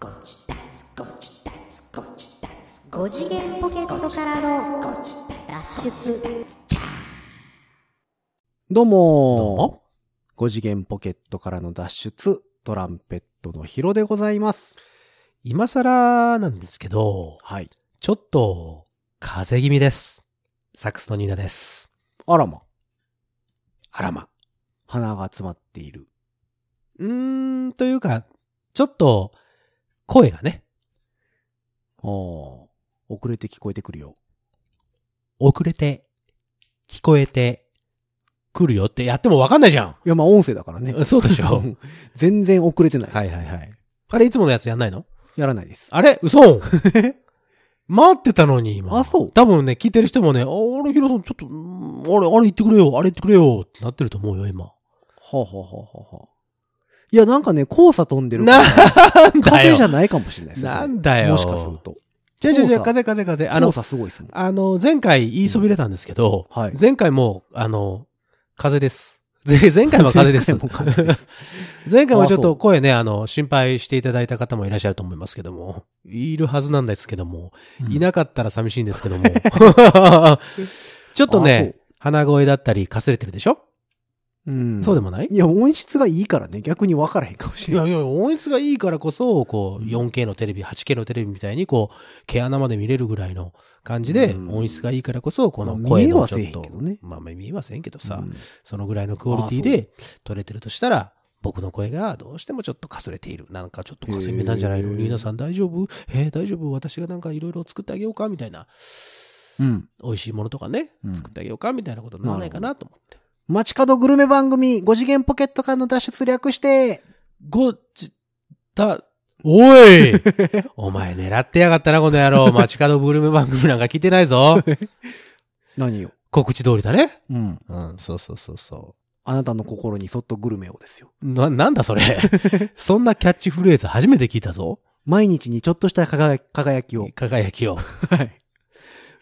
5次元ポケットからの脱出どうもどうも5次元ポケットからの脱出、トランペットのヒロでございます。今更なんですけど、はい。ちょっと、風邪気味です。サックスのニーナです。あらま、あらま。鼻が詰まっている。うーん、というか、ちょっと、声がね、ああ、遅れて聞こえてくるよ。遅れて、聞こえて、来るよってやってもわかんないじゃいや、まあ音声だからね。ん。そうでしょ 全然遅れてない。はいはいはい。あれ、いつものやつやんないの？やらないです。あれ？嘘？待ってたのに、今。あそう多分ね、聞いてる人もね、ああれ、ヒロさん、ちょっと、うんあれ、あれ言ってくれよ、あれ言ってくれよ、ってなってると思うよ、今。はあ、はあはあはあはあ、いや、なんかね、黄砂飛んでるなん風だよ。邪じゃないかもしれないですね。なんだよ。もしかすると。違う違う違う、黄砂風風風。あ黄の、砂すごいですもん。あの、前回言いそびれたんですけど、はい前回も、あの、風邪です。ぜ前回も風邪です。前回も風邪です前回もちょっと声ね、あの、心配していただいた方もいらっしゃると思いますけども、いるはずなんですけども、いなかったら寂しいんですけども、ちょっとあね、鼻声だったり、かすれてるでしょ、うん。そうでもない？いや、音質がいいからね、逆に分からへんかもしれない。いやいや、音質がいいからこそ、こう、うん。4K のテレビ、8K のテレビみたいに、こう、毛穴まで見れるぐらいの感じで、うん。音質がいいからこそ、このまあ声のちょっとへんけどね、まあ、まあ見えはせんけどさ、うん。そのぐらいのクオリティで撮れてるとしたら、僕の声がどうしてもちょっとかすれている。なんかちょっとかすれ目なんじゃないの？へー。ナさん大丈夫？えー、大丈夫？私がなんかいろいろ作ってあげようか？みたいな。うん。美味しいものとかね、うん。作ってあげようか？みたいなことにならないかなと思って。街角グルメ番組、5次元ポケットからの脱出略して、ごち、た、おい お前狙ってやがったな、この野郎。街角グルメ番組なんか聞いてないぞ。何よ。告知通りだね。うん。うん、そうそうそうそあなたの心にそっとグルメをですよ。う。な、なんだそれ？そんなキャッチフレーズ初めて聞いたぞ。毎日にちょっとした輝き輝きを。輝きを。はい。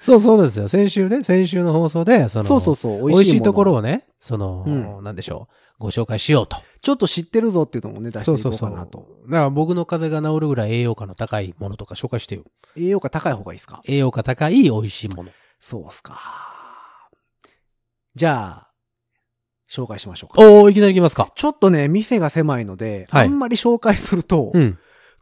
そうそうですよ。先週ね、先週の放送で、その、そうそうそう。美味しいところを。をね、その、うんなんでしょう、ご紹介しようと。ちょっと知ってるぞっていうのもね、出していこうかなと。だから僕の風邪が治るぐらい栄養価の高いものとか紹介してよ。栄養価高い方がいいですか？栄養価高い美味しいもの。そうっすか。じゃあ、紹介しましょうか。おー、いきなりいきますか。ちょっとね、店が狭いので、はいあんまり紹介するとう、ん。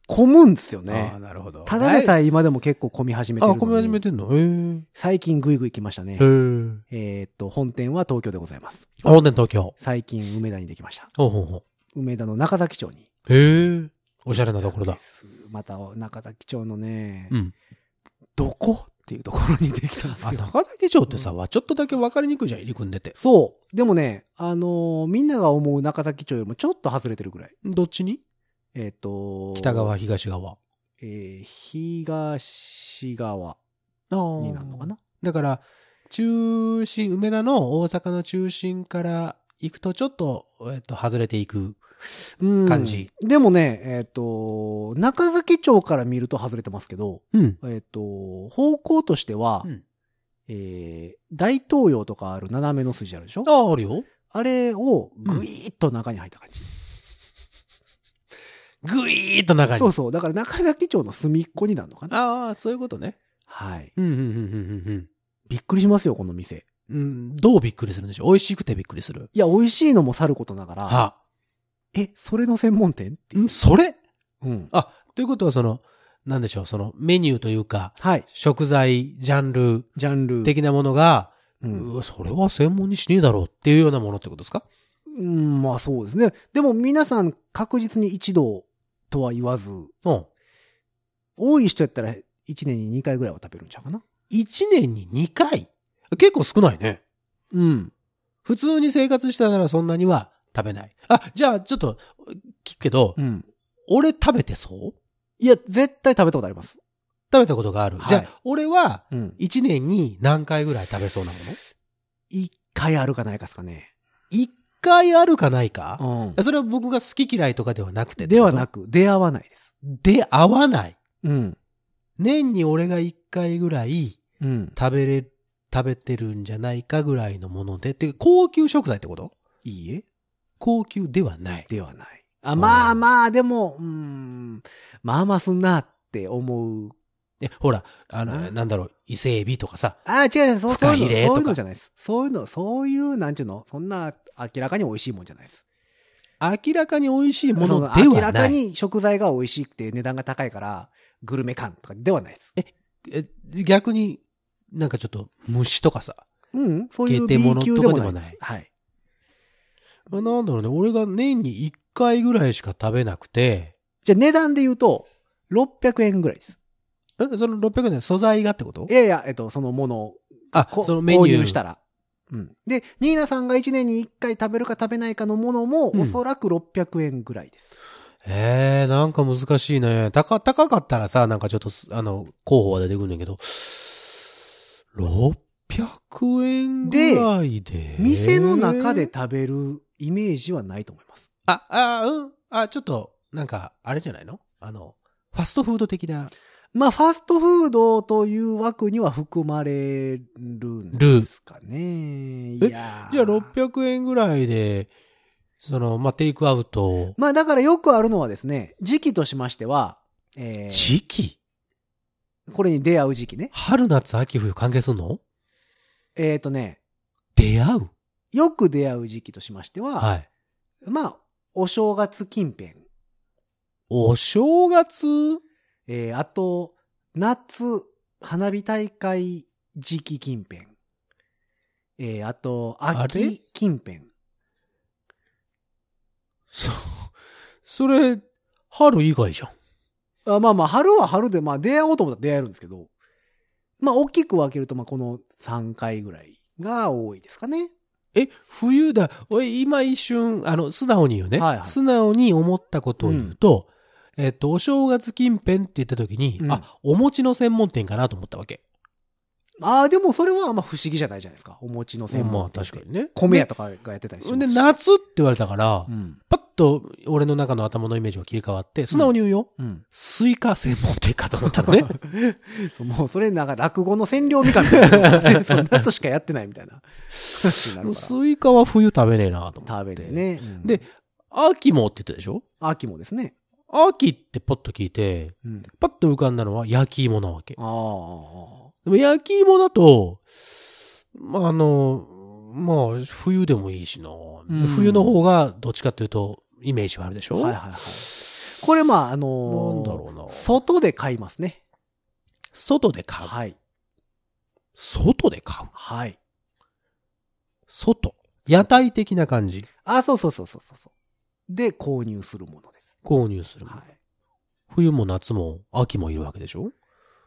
混むんですよあねあ、。なるほど。ただでえさえ今でも結構混み始めてるあ、のに。込み始めてんの？へー最近グイグイ来ましたねへ。ーえーっと、本店は東京でございます。あ、本店東京。最近梅田にできました。ほうほうほう。梅田の中崎町に。へえ。おしゃれなところだ。また中崎町のね、うん。どこっていうところにできたんですあ、よ。中崎町ってさ、はちょっとだけ分かりにくいじゃん、入り組んでて。そう。でもね、あのーみんなが思う中崎町よりもちょっと外れてるぐらい。どっちに？えーっと、北側、東側。えー東側。になるのかな？だから、中心、梅田の大阪の中心から行くとちょっと、えっと、外れていく。うん感じ。でもね、えーっと、中崎町から見ると外れてますけど、うん。えーっと、方向としては、うんえー大東洋とかある斜めの筋あるでしょ？ああ、あるよ。あれをぐいーっと中に入った感じ。ぐいーっと中に。そうそう。だから中崎町の隅っこになるのかなああ、そういうことね。はい。うん、うん、うん、うん、びっくりしますよ、この店。うん。うん、どうびっくりするんでしょう美味しくてびっくりする。いや、美味しいのもさることながら、はえ、それの専門店って。んそれ？うん。あ、ということはその、なんでしょう、そのメニューというか、はい。食材、ジャンルジャンル。的なものが、う。うんわそれは専門にしねえだろうっていうようなものってことですか？うん、まあそうですね。でも皆さん確実に一度とは言わず、うん。多い人やったら一年に2回ぐらいは食べるんちゃうかな。1年に2回？結構少ないね。うん。普通に生活したならそんなには食べない。あ、じゃあちょっと聞くけど、うん。俺食べてそう？いや、絶対食べたことあります。食べたことがある。はいじゃあ、俺はうん。1年に何回ぐらい食べそうなもの？1回あるかないかですかね。?1 回あるかないか？うそれは僕が好き嫌いとかではなくて。ん。ではなく。く、出会わないです。で、合わない？うん。年に俺が1回ぐらいうん。食べれ、食べてるんじゃないかぐらいのもので。てか高級食材ってこと？いいえ高級ではない。ではない。あ、まあまあ、でも、うん。まあまあすんなって思う。え、ほら、あの、ななんだろう、伊勢海老とかさ、ああ、違う違う、そういうの、そういうのじゃないです。そういうの、そういう、なんちゅうの、そんな明らかに美味しいもんじゃないです。明らかに美味しいもそのではない。明らかに食材が美味しくて値段が高いから、グルメ感とかではないです。え逆に、なんかちょっと、虫とかさ、うん、そういう B ノ級でもない。とかでもないはい。あなんだろうね、俺が年に1回ぐらいしか食べなくて、じゃあ値段で言うと、600円ぐらいです。え、その600円素材がってこと？いやいや、えっと、そのものをあ、こそのメニュー。購入したら。うん。で、ニーナさんが1年に1回食べるか食べないかのものも、うんおそらく600円ぐらいです。ええなんか難しいね。高、高かったらさ、なんかちょっとす、あの、候補は出てくるんだけど、600円ぐらいで？店の中で食べるイメージはないと思います。あ、あ、うん。あ、ちょっと、なんか、あれじゃないの？あの、ファストフード的な。まあ、ファストフードという枠には含まれるんですかね。いえじゃあ600円ぐらいで、その、まあ、テイクアウト。まあ、だからよくあるのはですね、時期としましては、えー時期？これに出会う時期ね。春夏秋冬関係すんの？えっ、とね、出会う？よく出会う時期としましては、はい。まあ、お正月近辺。お正月？えーあと、夏、花火大会時期近辺。えーあと、秋近辺。そ、それ、春以外じゃん。あまあまあ、春は春で、まあ出会おうと思ったら出会えるんですけど、まあ大きく分けると、まあこの3回ぐらいが多いですかね。え、冬だ。おい、今一瞬、あの、素直に言うね。はいはい素直に思ったことを言うと、えっと、お正月近辺って言った時に、うんあ、お餅の専門店かなと思ったわけ。ああ、でもそれはあんま不思議じゃないじゃないですか。お餅の専まあ門店って。確かにね。米屋とかがやってたりしますで、し夏って言われたから、うん。パッと俺の中の頭のイメージが切り替わって、素直に言うよ。うん。スイカ専門店かと思ったのね。もうそれなんか落語の千両みたいな。夏しかやってないみたいな。なるからスイカは冬食べねえなと思って。食べて。ね。うんで、秋もって言ったでしょ？秋もですね。秋ってポッと聞いて、うん。パッと浮かんだのは焼き芋なわけ。でも焼き芋だと、まあ、あの、まあ、冬でもいいしな、ん冬の方がどっちかというと、イメージはあるでしょ？はいはいはい。これまあ、あのーなんだろうな外で買いますね。外で買う？はい。外で買う？はい。外。屋台的な感じ。あ、そうそうそうそうそうそう。で、購入するものです。購入する。はい。冬も夏も秋もいるわけでしょ？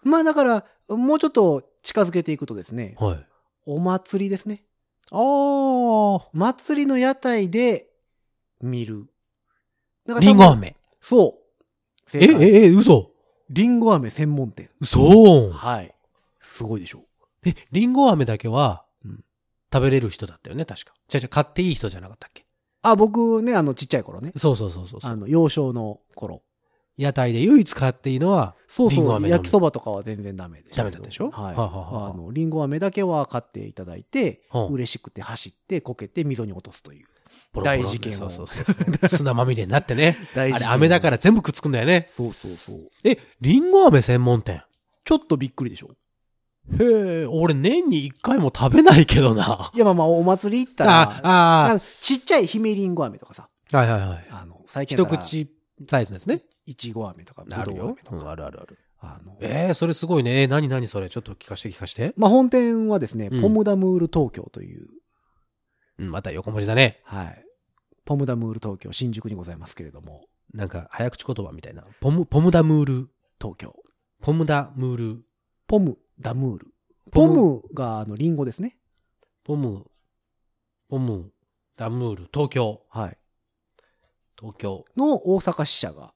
まあだから、もうちょっと近づけていくとですね、はい。お祭りですね。ああ。祭りの屋台で見る。だからリンゴ飴。そう。え、え、え、嘘リンゴ飴専門店。嘘はい。すごいでしょ。え、リンゴ飴だけはうん、食べれる人だったよね、確か。じゃじゃ買っていい人じゃなかったっけ？あ、僕ね、あの、ちっちゃい頃ね。そうそうそうそうそう。あの、幼少の頃。屋台で唯一買っていいのは、そうそう。リンゴ飴のみ焼きそばとかは全然ダメでしたけど。ダメだったでしょ？はい。はあはあの、リンゴ飴だけは買っていただいて、うん嬉しくて走って、こけて溝に落とすという。ボロボロ大事件をそうそうそうそう。砂まみれになってね。大あれ、飴だから全部くっつくんだよね。そうそうそう。え、リンゴ飴専門店？ちょっとびっくりでしょ？へえ、俺年に一回も食べないけどな。いや、まあまあ、お祭り行ったら、あ、あちっちゃい姫リンゴ飴とかさ、あ、はいはいはい。あの、最近だ一口サイズですね。いちご飴とか、ぶあるよどう飴。とうんか。あるあるある。あの、えー、それすごいね。えー、何何それ？ちょっと聞かして聞かして。まあ、本店はですね、うんポムダムール東京という、うん、また横文字だね。はい。ポムダムール東京、新宿にございますけれども、なんか、早口言葉みたいな。ポム、ポムダムール。東京。ポムダムール。ポムダムール。ポムが、あの、リンゴですね。ポム、ポム、ダムール、東京。はい。東京。の大阪支社が、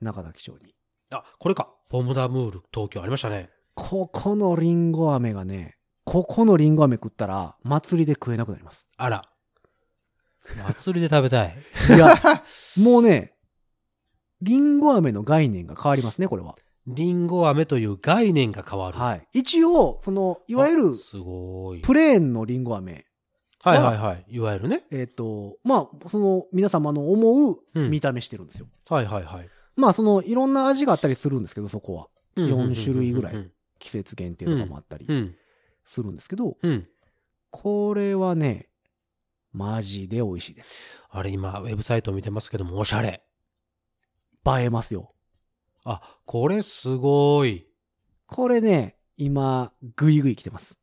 中崎町に。あ、これか。ポムダムール、東京ありましたね。ここのリンゴ飴がね、ここのリンゴ飴食ったら、祭りで食えなくなります。あら。祭りで食べたい。いや、もうね、リンゴ飴の概念が変わりますね、これは。リンゴ飴という概念が変わる。はい。一応、その、いわゆるあ、すごい。プレーンのリンゴ飴。はいはいはい。いわゆるね。えっ、と、まあ、その、皆様の思ううん見た目してるんですよ。はいはいはい。まあそのいろんな味があったりするんですけど、そこは。うん4種類ぐらいうん季節限定とかもあったりうん。するんですけど、うん。これはね、マジで美味しいです。あれ今、ウェブサイト見てますけども、おしゃれ。映えますよ。あ、これすごい。これね、今、ぐいぐい来てます。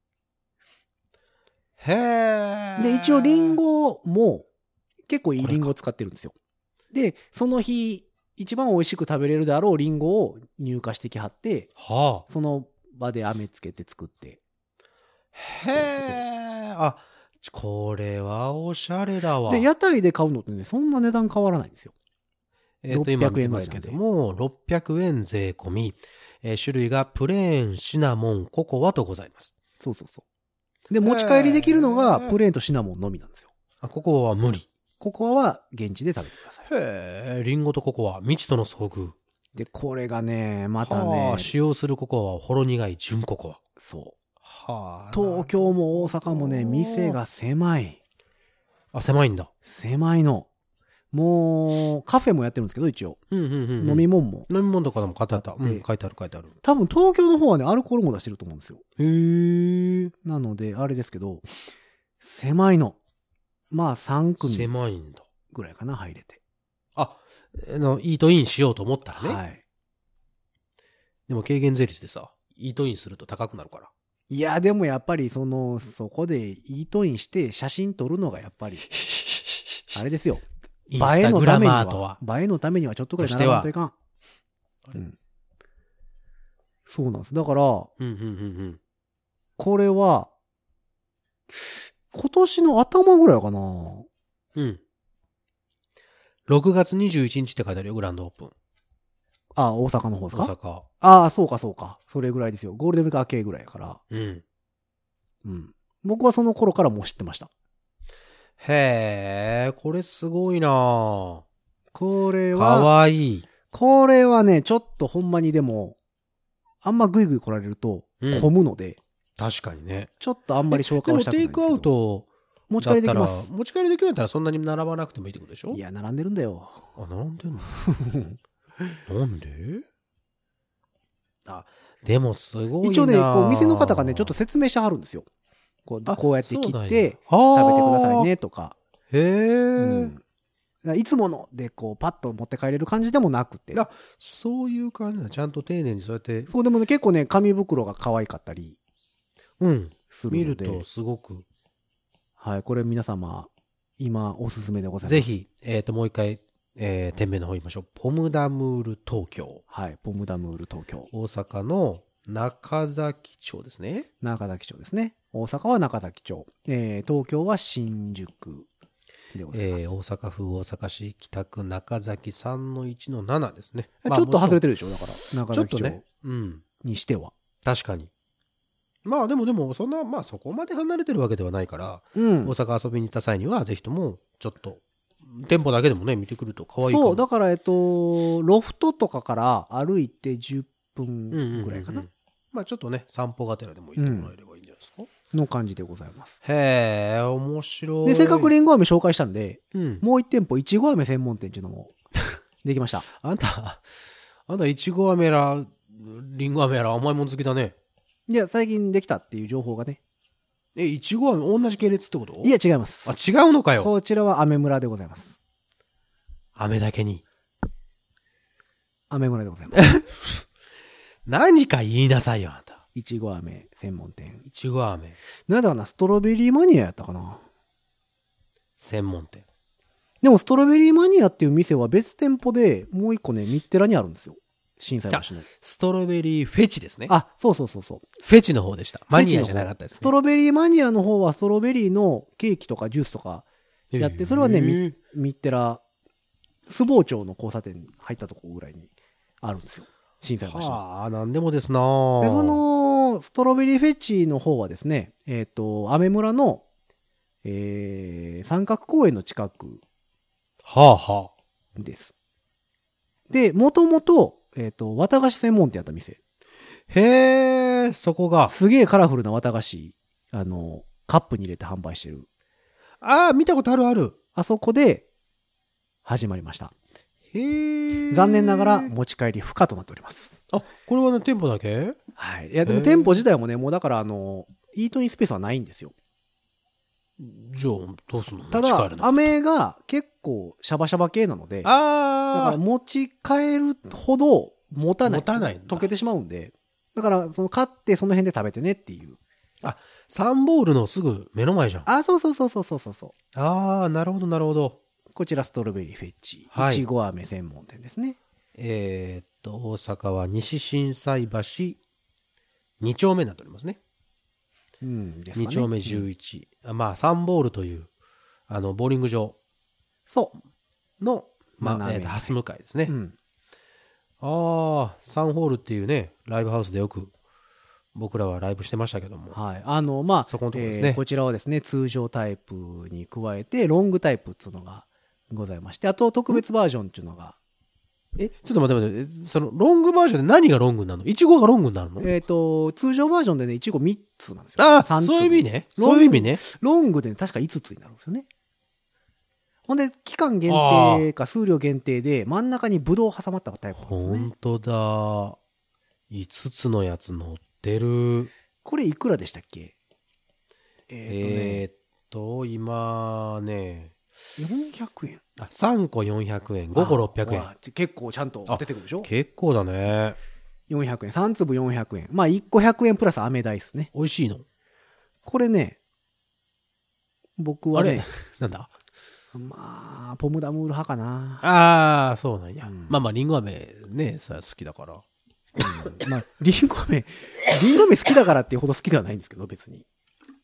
へー。で、一応リンゴも結構いいリンゴを使ってるんですよ。で、その日、一番美味しく食べれるであろうリンゴを入荷してきはって、はその場で飴つけて作って。あ。へー。あ、これはおしゃれだわ。で、屋台で買うのってね、そんな値段変わらないんですよ。えっ、と、今600見てますけども、600円税込み、えー種類がプレーン、シナモン、ココアとございます。そうそうそう。で、持ち帰りできるのがプレーンとシナモンのみなんですよ。あ、ココアは無理。ココアは現地で食べてください。へー。リンゴとココア、未知との遭遇。で、これがね、またはねあ、使用するココアはほろ苦い純ココア。そう。はあ。東京も大阪もね、店が狭い。あ、狭いんだ。狭いの。もう、カフェもやってるんですけど、一応。うんうんうんうん。飲み物も。飲み物とかでも書いてあった。うでん、書いてある書いてある。多分東京の方はね、アルコールも出してると思うんですよ。へー。なので、あれですけど、狭いの。まあ3組狭いんだ。ぐらいかな、入れて。あ、あの、イートインしようと思ったらね。はい。でも軽減税率でさ、イートインすると高くなるから。いや、でもやっぱり、その、そこでイートインして写真撮るのがやっぱり、あれですよ。イン映えスタグラのためにマーとはは、。映えのためにはちょっとくらい並ばんといかん。うん。そうなんです。だから、うんうんうんこれは、今年の頭ぐらいかな。うん。うん。6月21日って書いてあるよ、グランドオープン。あ、大阪の方ですか？大阪。ああ、そうかそうか。それぐらいですよ。ゴールデンウィーク明けぐらいやから。うん。うん。僕はその頃からもう知ってました。へえ、これすごいなこれかは、わいい。これはね、ちょっとほんまにでも、あんまグイグイ来られると、うん混むので、確かにね。ちょっとあんまり消化はしたくないんですけど。テイクアウト持ち帰りできます。持ち帰りできるんだったらそんなに並ばなくてもいいってことでしょ？いや、並んでるんだよ。あ、並んでんの？なんで？あ、でもすごいな一応ね、こう、店の方がね、ちょっと説明してはるんですよ。こう、あこうやって切って、食べてくださいね、とか。へえ、うん。いつもので、こう、パッと持って帰れる感じでもなくて。あそういう感じだ。ちゃんと丁寧にそうやって、そう、でもね、結構ね、紙袋が可愛かったりうん。するので。見るとすごく。はい、これ皆様、今、おすすめでございます。ぜ。ひ、えっ、と、もう一回、えー、店名の方言いましょう。ポムダムール東京。はい、ポムダムール東京。大阪の中崎町ですね。中崎町ですね。大阪は中崎町。えー、東京は新宿でございます。えー、大阪府大阪市北区中崎3の1の7ですね。ちょっと外れててるでしょ？だから、中崎町ちょっとね。うん。にしては。確かに。まあでもでも、そんな、まあそこまで離れてるわけではないから、うん大。阪遊びに行った際には、ぜひとも、ちょっと、店舗だけでもね、見てくると可愛い。そう、だから、えっと、ロフトとかから歩いて10分うんうんうんぐらいかな。まあちょっとね、散歩がてらでも行ってもらえればいいんじゃないですか？の感じでございます。へえ、面白い。で、せっかくリンゴ飴紹介したんで、うん。もう一店舗、いちご飴専門店っていうのも、できました。あんた、あんた、いちご飴やら、りんご飴やら甘いもん好きだね。いや、最近できたっていう情報がね。え、いちご飴同じ系列ってこと？いや、違います。あ、違うのかよ。こちらは飴村でございます。飴だけに。飴村でございます。何か言いなさいよ、あんた。いちご飴専門店。いちご飴なんだかな、ストロベリーマニアやったかな。専門店。でも、ストロベリーマニアっていう店は別店舗で、もう一個ね、ミッテラにあるんですよ。震災橋の。ストロベリーフェチですね。あ、そうそうそうそう。フェチの方でした。マニアじゃなかったですね。ストロベリーマニアの方は、ストロベリーのケーキとかジュースとかやって、それはね、ミッテラ、スボー町の交差点入ったとこぐらいにあるんですよ。震災橋の。はあ、なんでもですなで、そ、の、ストロベリーフェチの方はですね、えっ、と、アメ村の、えー、三角公園の近くはあはあ。です。で、もともと、えっ、と、綿菓子専門店やった店。へえ、そこが。すげえカラフルな綿菓子、あの、カップに入れて販売してる。ああ、見たことあるある。あそこで、始まりました。残念ながら持ち帰り不可となっております。あ、これはね、店舗だけ？はい。いや、でも店舗自体もね、もうだからあの、イートインスペースはないんですよ。じゃあ、どうすんの？ただ飴が結構シャバシャバ系なので、だかあら持ち帰るほど持たない。持たない溶けてしまうんで。だから、その買ってその辺で食べてねっていう。あ、サンボールのすぐ目の前じゃん。あ、そうそうそうそうそうそう。ああ、なるほど、なるほど。こちらストロベリーフェッチ。はいいちご飴専門店ですね。えーっと、大阪は西心斎橋2丁目になっておりますね。うん、ですかね。2丁目11。あまあ、サンボールという、あの、ボーリング場そう。の、まあ、えーと、ハス向かいですね。うん。ああ、サンホールっていうね、ライブハウスでよく、僕らはライブしてましたけども。はい。あの、まあ、そこのとこですねえーこちらはですね、通常タイプに加えて、ロングタイプっていうのがございまして、あと特別バージョンっていうのが、え、ちょっと待って待って、えその、ロングバージョンで何がロングになるの？イチゴがロングになるの？えっ、と、通常バージョンでね、1個3つなんですよ。ああ、そういう意味ね。そういう意味ね。ロングで、ね、確か5つになるんですよね。ほんで、期間限定か数量限定で、真ん中にブドウ挟まったタイプなんですね。本当だ。5つのやつ乗ってる。これいくらでしたっけ？ええーっと、今ね、っ、とね、400円。あ、3個400円、5個600円。結構ちゃんと出てくるでしょ？結構だね。400円。3粒400円。まあ、1個100円プラス飴代ですね。美味しいの？これね、僕はね、なんだ？まあ、ポムダムール派かな。ああ、そうなんや。うんまあまあ、リンゴ飴ね、それは好きだから。うんまあ、リンゴ飴、リンゴ飴好きだからっていうほど好きではないんですけど、別に。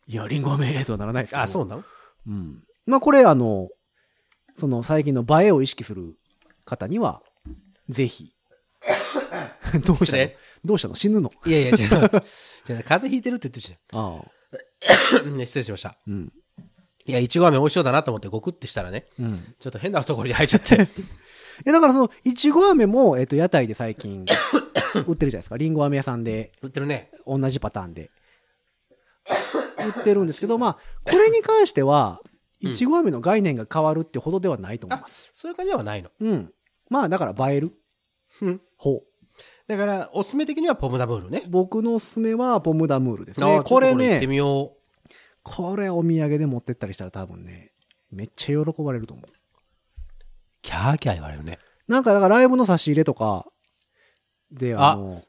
いや、リンゴ飴とはならないですけど。あ、そうなの？うん。まあ、これ、あの、その最近の映えを意識する方には、ぜひ。どうしたの？どうしたの？死ぬの？いやいや、違う。違う風邪ひいてるって言ってるじああ。ゃん。ね、失礼しました。うん。いや、いちご飴美味しそうだなと思ってゴクってしたらね、うん。ちょっと変なところに入っちゃって。え、だからその、いちご飴も、えっと、屋台で最近、売ってるじゃないですか。りんご飴屋さんで、売ってるね。同じパターンで。売ってるんですけど、まあ、これに関しては、うんいちご飴の概念が変わるってほどではないと思いあます。、そういう感じではないの。うん。まあ、だから映えるうん。方。だから、おすすめ的にはポムダブールね。僕のおすすめは、ポムダムールですあね。これね。これお土産で持ってったりしたら多分ね、めっちゃ喜ばれると思う。キャーキャー言われるね。なんか、だからライブの差し入れとか、で、ああの、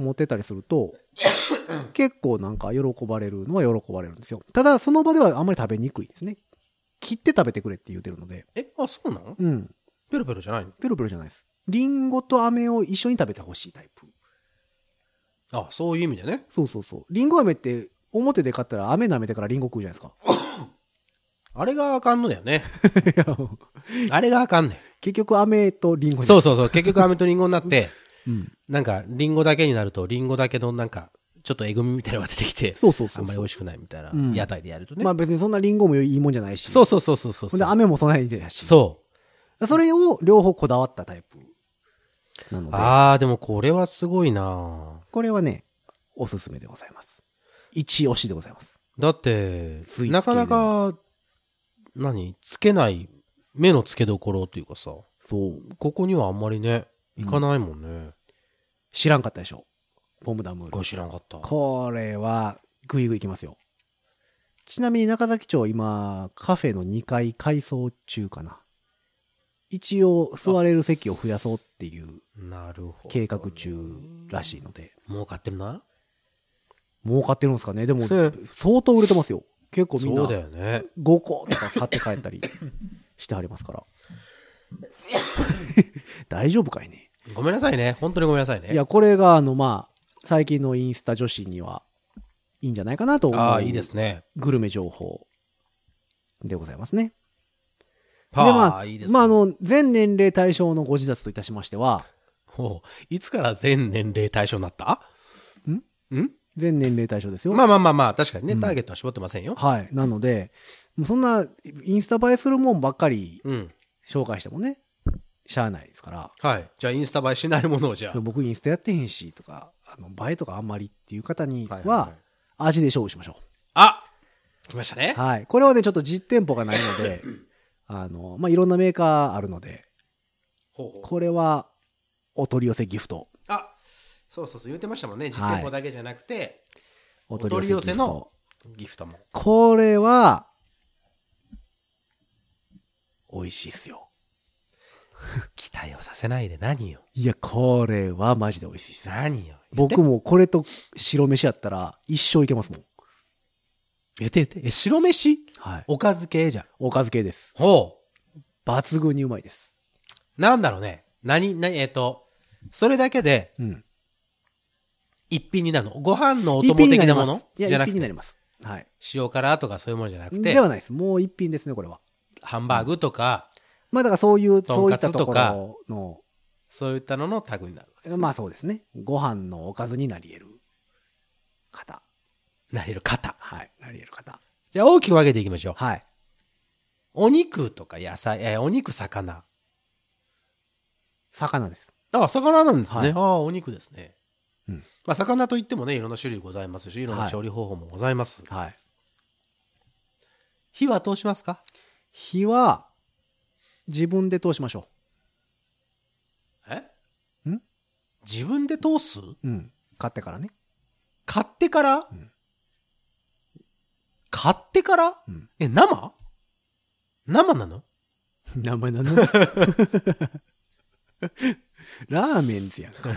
持ってたりすると、結構なんか喜ばれるのは喜ばれるんですよ。ただ、その場ではあんまり食べにくいですね。切って食べてくれって言うてるので。え、あ、そうなの？うん。ペロペロじゃないの？ペロペロじゃないです。リンゴと飴を一緒に食べてほしいタイプ。あ、そういう意味でね。そうそうそう。リンゴ飴って、表で買ったら飴舐めてからリンゴ食うじゃないです あれがあかんのだよね。か。あれがあかんね結局飴とリンゴそうそうそう。結局飴とリンゴになって、うん。なんか、リンゴだけになると、リンゴだけのなんか、ちょっとえぐみみたいなのが出てきて、そうそうそう。あんまり美味しくないみたいなうん、屋台でやるとね。まあ別にそんなリンゴもいいもんじゃないし。そうそうそうそうそうで飴もそないでやし。そそれを両方こだわったタイプ。なのう。で、あー、でもこれはすごいなこれはね、おすすめでございます。一押しでございます。だってなかなか、何？つけない、目の付けどころっていうかさ、そう。ここにはあんまりね、いかないもんね。知らんかったでしょ。ポムダムール。知らんかった。これは、ぐいぐいいきますよ。ちなみに中崎町今、カフェの2階改装中かな。一応、座れる席を増やそうっていうなるほど。計画中らしいので。儲かってるな？儲かってるんですかね？でもうん、相当売れてますよ。結構みんなそうだよね。5個とか買って帰ったりしてはりますから。大丈夫かいね？ごめんなさいね。本当にごめんなさいね。いや、これが、あの、まあ、最近のインスタ女子にはいいんじゃないかなと思う。ああ、いいですね。グルメ情報でございますね。パで、まあ、いいですねまあ、あの、全年齢対象のご自殺といたしましては、ほういつから全年齢対象になった？ん？ん？全年齢対象ですよ。まあまあまあまあ、確かにね、うんターゲットは絞ってませんよ。はい。なので、もうそんな、インスタ映えするもんばっかりうん。紹介してもね、しゃあないですから。はい。じゃあ、インスタ映えしないものをじゃあ。僕インスタやってへんし、とか、あの、映えとかあんまりっていう方にはいは、味で勝負しましょあ来ましたねう。。はい。これはね、ちょっと実店舗がないので、あの、まあ、いろんなメーカーあるので、ほうほうこれは、お取り寄せギフト。あ、そうそうそう、言ってましたもんね。実はい店舗だけじゃなくて、おお取り寄せのギフトも。これは、美味しいっすよ。期待をさせないで何よ。いや、これはマジで美味しいっす。何よ。僕もこれと白飯やったら一生いけますもん。言って言って。え、白飯？はい。おかず系じゃん。おかず系です。ほ抜群にうまいです。う。なんだろうね。何、何、えっ、と、それだけでうん。一品になるの？ご飯のお供的なもの？じゃなくて一品になり、ます。はい。塩辛とかそういうものじゃなくて？で、はないです。もう一品ですね、これは。ハンバーグとか、まあだからそういう、そういったところの、そういったのの類になる。まあそうですね。ご飯のおかずになり得る方。なれる方。はい。なり得る方。じゃあ大きく分けていきましょう。はい。お肉とか野菜、えーお肉、魚。魚です。あ、魚なんですね。はいああ、お肉ですね。うんまあ、魚といってもね、いろんな種類ございますし、いろんな調理方法もございます。はい。火は通しますか？火は、自分で通しましょえ？ん？自分で通す？う。うん。買ってからね。買ってから、ん買ってから、うんえ、生？生なの？名前なの？ラーメンズやんか。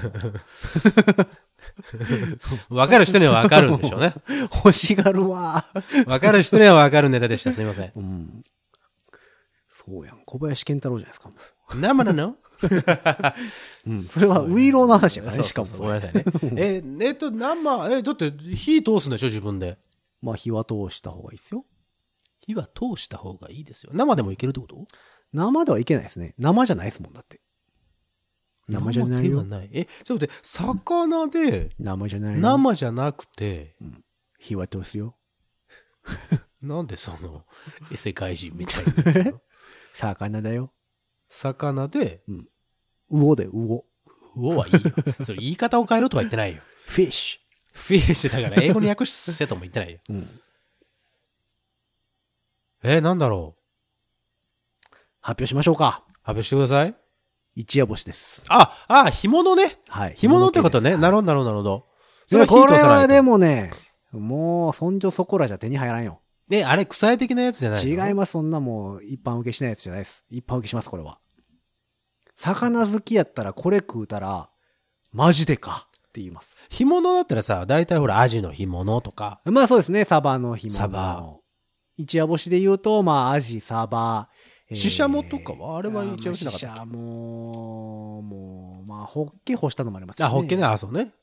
わかる人にはわかるんでしょうね。欲しがるわ。わかる人にはわかるネタでした。すいません。うん。そうやん。小林健太郎じゃないですか。も生なの？う うん。それはウイローの話やからね、しかも。ごめんなさいね。え、えっと、生、え、だって火通すんでしょ自分で。まあ火は通した方がいいですよ。火は通した方がいいですよ。生でもいけるってこと？生ではいけないですね。生じゃないですもん、だって。生じゃないよ生ではない。え、ちょっと待って、魚で、生じゃないよ。生じゃなくて、火は通すよ。なんでその、え世界人みたいに言ってるの？魚だよ。魚で、魚で魚。うおはいいよ。それ言い方を変えろとは言ってないよ。フィッシフィッシュだから英語に訳せとも言ってないよ。ュ。うん。え、なんだろう？発表しましょうか。発表してください。一夜干しです。あ、あ、干物ね。はい。干物ってことね。なるほほど、なるほど、なるほど。ど。これ火通さないとはで。もね、もう、そんじょそこらじゃ手に入らんよ。え、あれ、臭い的なやつじゃないの？違います。そんなもう、一般受けしないやつじゃないです。一般受けします、これは。魚好きやったら、これ食うたら、マジでかって言います。干物だったらさ、大体ほら、アジの干物とか、まあそうですね、サバの干物。サバ。一夜干しで言うと、まあ、アジ、サバ、えーシシャモとかは？あれは一夜干しなかったっけ？シシャモ、もう、まあ、ホッケ干したのもありますしね。あ、ホッケね、あ、そうね。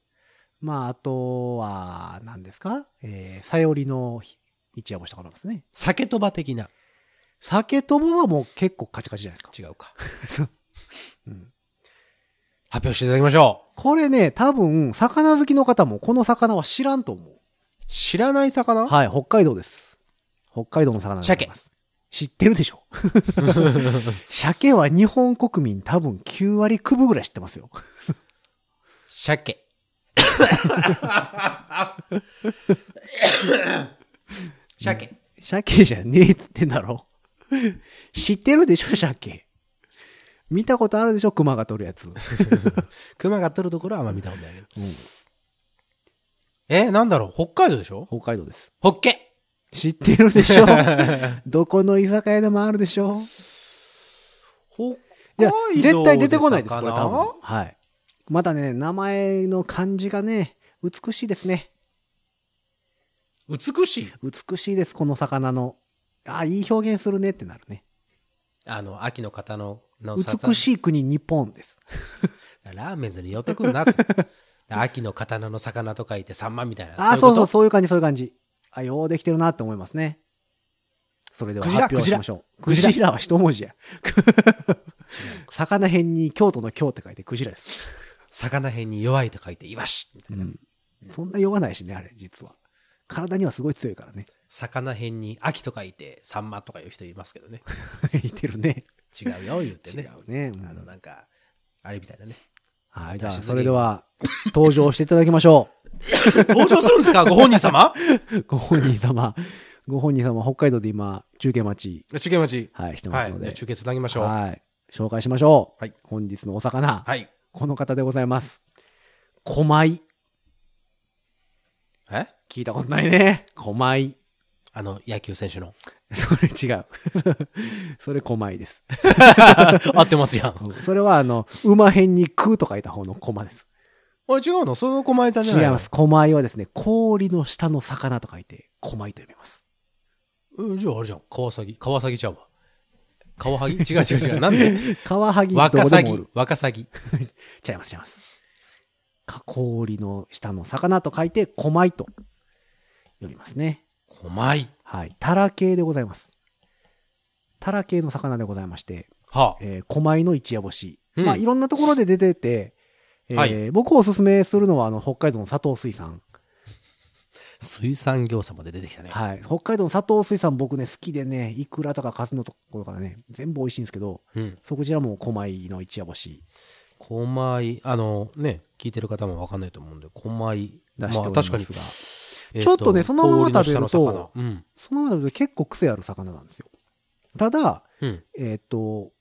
まあ、あとは、何ですか？えー、さよりの一夜干しとかもありますね。酒とば的な。酒とぼはもう結構カチカチじゃないですか。違うか。うん発表していただきましょう。これね、多分、魚好きの方もこの魚は知らんと思う。知らない魚？はい、北海道です。北海道の魚でご。知ってるでしょ？鮭は日本国民多分9割9分ぐらい知ってますよ。鮭。鮭。鮭じゃねえっつってんだろ。知ってるでしょ、鮭。見たことあるでしょ、熊が取るやつ。熊が取るところはあんま見たことないけど。うんえ、なんだろう？北海道でしょ？北海道です。ホッケ知ってるでしょ？どこの居酒屋でもあるでしょ？北いや、絶対出てこないです、これ魚多分。はい。またね、名前の漢字がね、美しいですね。美しい。美しいです、この魚の。あ、いい表現するねってなるね。あの、秋の方の、の美しい国日本です。ラーメンズに寄ってくんなって 秋の刀の魚と書いてサンマみたいな。あ、そうそう、うそういう感じ、そういう感じ。あ、ようできてるなって思いますね。それでは発表しましょう。ククジラジラは一文字や。魚辺に京都の京って書いてクジラです。魚辺に弱いと書いてイワシ。うん。そんな酔わないしね、あれ、実は。体にはすごい強いからね。魚辺に秋と書いてサンマとかいう人いますけどね。言ってるね。違うよ、言って違ね。うね。うんあの、なんか、あれみたいだね。はい、じゃあ、それでは、登場していただきましょ 登場するんですか？ご本人様？う。ご本人様。ご本人様、北海道で今、中継待ち、中継待ち。はい、してはい。ますので。じゃあ中継つなぎましょう。はい。紹介しましょう。はい本日のお魚。はい。この方でございます。狛井。え？聞いたことないね。狛井。あの、野球選手の。それ違う。それ狛井です。合ってますやん。それはあの、馬辺に空と書いた方の駒です。あ、違うの？その狛江さんじゃないの？違います。狛井はですね、氷の下の魚と書いて、狛井と読みます。うん、じゃああれじゃん。川崎。川崎ちゃうわ。川萩違う違う違う。なんで？カワハギどこでもおる。。ワカサギ。違います、違います。か氷の下の魚と書いて、狛井と読みますね。狛江。はい。タラ系でございます。タラ系の魚でございまして、はあ。えー、狛江の一夜干し。うんまあ、いろんなところで出てて、えーはい僕おすすめするのは、あの、北海道の佐藤水産。水産業者まで出てきたね。はい。北海道の佐藤水産僕ね、好きでね、イクラとかカツのところからね、全部美味しいんですけど、うん。そこちらも狛江の一夜干し狛江、あのね、聞いてる方もわかんないと思うんで、狛江。出しておりますが、えーちょっとねそのまま食べるとうん。そのままだと結構癖ある魚なんですよ。ただ、うん。えっ、と、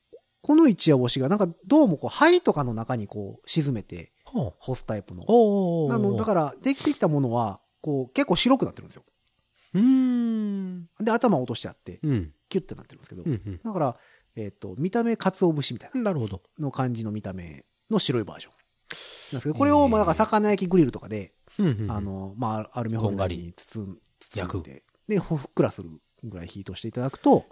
この一夜干しがなんかどうもこう灰とかの中にこう沈めてはあ。干すタイプの。おーなの、だからできてきたものは、こう結構白くなってるんですよ。うーん。で、頭落としてあって、うん。キュッてなってるんですけど。うん。だから、えっ、と、見た目鰹節みたいなうん。なるほど。の感じの見た目の白いバージョン。なんですけど、これを、まあ、だから魚焼きグリルとかで、うんうん。あ、の、まあ、アルミホイルに包ん包んで、で、ふっくらするぐらい火通していただくと、